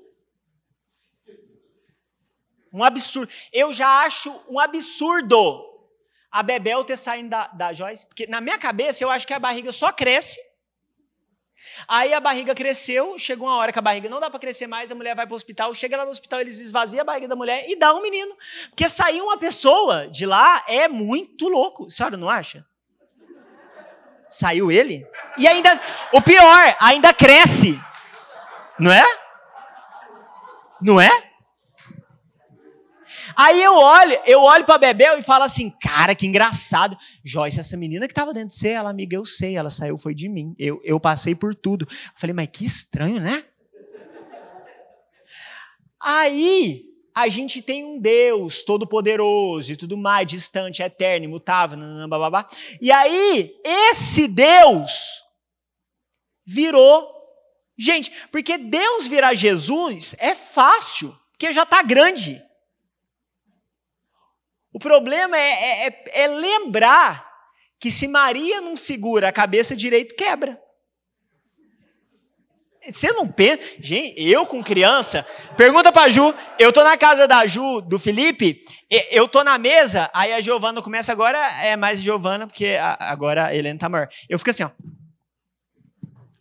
Um absurdo. Eu já acho um absurdo a Bebel ter saído da, da Joyce, porque na minha cabeça eu acho que a barriga só cresce Aí a barriga cresceu, chegou uma hora que a barriga não dá para crescer mais, a mulher vai para o hospital, chega lá no hospital, eles esvaziam a barriga da mulher e dá um menino. Porque sair uma pessoa de lá é muito louco. A senhora não acha? Saiu ele? E ainda, o pior, ainda cresce. Não é? Não é? Aí eu olho, eu olho para Bebel e falo assim, cara, que engraçado. Joyce, essa menina que estava dentro de você, ela, amiga, eu sei, ela saiu, foi de mim. Eu, eu passei por tudo. Eu falei, mas que estranho, né? Aí a gente tem um Deus todo-poderoso e tudo mais, distante, eterno, imutável, babá. E aí, esse Deus virou. Gente, porque Deus virar Jesus é fácil, porque já está grande. O problema é, é, é, é lembrar que se Maria não segura a cabeça direito, quebra. Você não pensa. Gente, eu com criança. Pergunta pra Ju. Eu tô na casa da Ju, do Felipe. Eu tô na mesa. Aí a Giovana começa agora. É mais Giovana, porque agora a Helena tá maior. Eu fico assim, ó.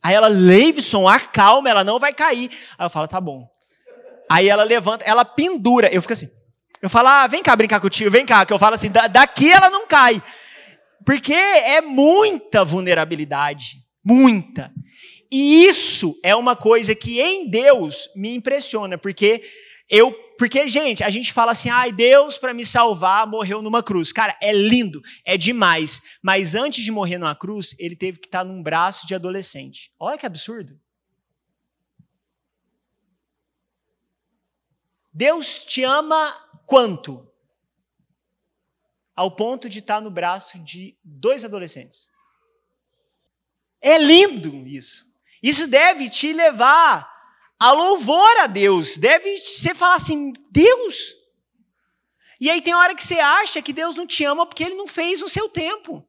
Aí ela, Leivson, acalma, ela não vai cair. Aí eu falo, tá bom. Aí ela levanta, ela pendura. Eu fico assim. Eu falo, ah, vem cá brincar com o tio, vem cá, que eu falo assim, daqui ela não cai. Porque é muita vulnerabilidade, muita. E isso é uma coisa que em Deus me impressiona, porque eu, porque gente, a gente fala assim: "Ai, Deus para me salvar morreu numa cruz". Cara, é lindo, é demais, mas antes de morrer numa cruz, ele teve que estar num braço de adolescente. Olha que absurdo. Deus te ama quanto? Ao ponto de estar no braço de dois adolescentes. É lindo isso. Isso deve te levar a louvor a Deus. Deve você falar assim: Deus. E aí tem hora que você acha que Deus não te ama porque ele não fez no seu tempo.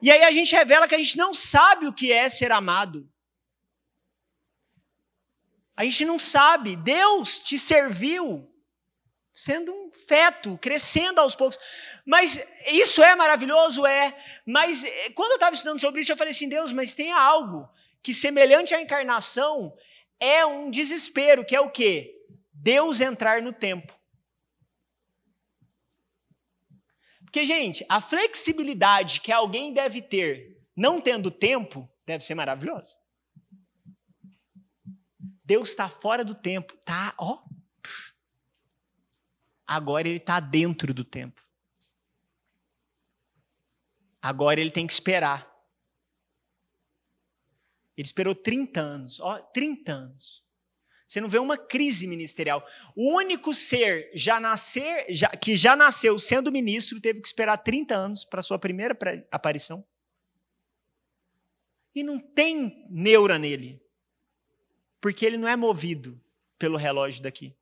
E aí a gente revela que a gente não sabe o que é ser amado. A gente não sabe. Deus te serviu sendo um feto, crescendo aos poucos. Mas isso é maravilhoso? É. Mas eh, quando eu estava estudando sobre isso, eu falei assim: Deus, mas tem algo que, semelhante à encarnação, é um desespero, que é o quê? Deus entrar no tempo. Porque, gente, a flexibilidade que alguém deve ter não tendo tempo deve ser maravilhosa. Deus está fora do tempo, tá, ó. Agora ele está dentro do tempo. Agora ele tem que esperar. Ele esperou 30 anos, ó, 30 anos. Você não vê uma crise ministerial. O único ser já nascer, já, que já nasceu sendo ministro teve que esperar 30 anos para sua primeira aparição. E não tem neura nele porque ele não é movido pelo relógio daqui.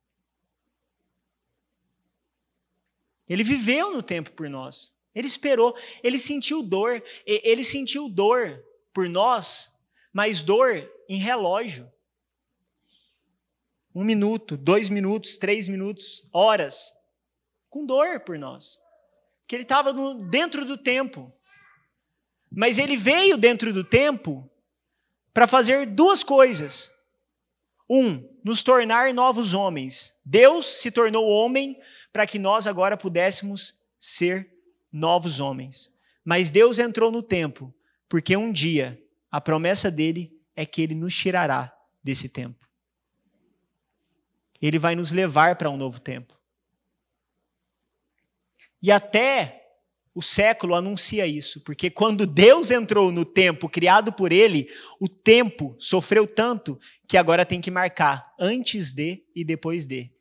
Ele viveu no tempo por nós. Ele esperou, ele sentiu dor, ele sentiu dor por nós, mas dor em relógio. Um minuto, dois minutos, três minutos, horas, com dor por nós. Que ele estava dentro do tempo. Mas ele veio dentro do tempo para fazer duas coisas. Um, nos tornar novos homens. Deus se tornou homem para que nós agora pudéssemos ser novos homens. Mas Deus entrou no tempo, porque um dia a promessa dele é que ele nos tirará desse tempo. Ele vai nos levar para um novo tempo. E até o século anuncia isso, porque quando Deus entrou no tempo criado por ele, o tempo sofreu tanto que agora tem que marcar antes de e depois de.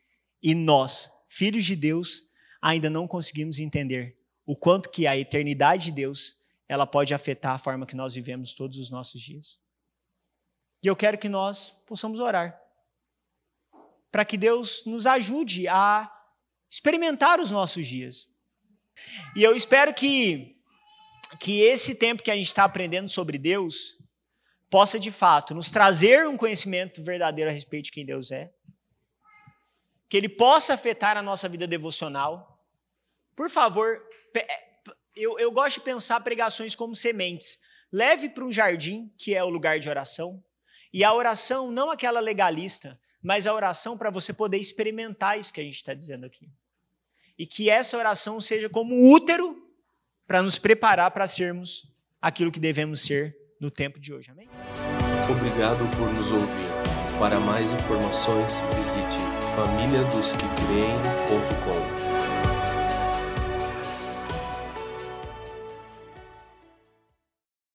E nós, filhos de Deus, ainda não conseguimos entender o quanto que a eternidade de Deus, ela pode afetar a forma que nós vivemos todos os nossos dias. E eu quero que nós possamos orar para que Deus nos ajude a experimentar os nossos dias. E eu espero que, que esse tempo que a gente está aprendendo sobre Deus possa, de fato, nos trazer um conhecimento verdadeiro a respeito de quem Deus é, que ele possa afetar a nossa vida devocional. Por favor, é, eu, eu gosto de pensar pregações como sementes. Leve para um jardim, que é o lugar de oração, e a oração não aquela legalista, mas a oração para você poder experimentar isso que a gente está dizendo aqui e que essa oração seja como útero para nos preparar para sermos aquilo que devemos ser no tempo de hoje. Amém? Obrigado por nos ouvir. Para mais informações, visite famíliadosquecreem.com.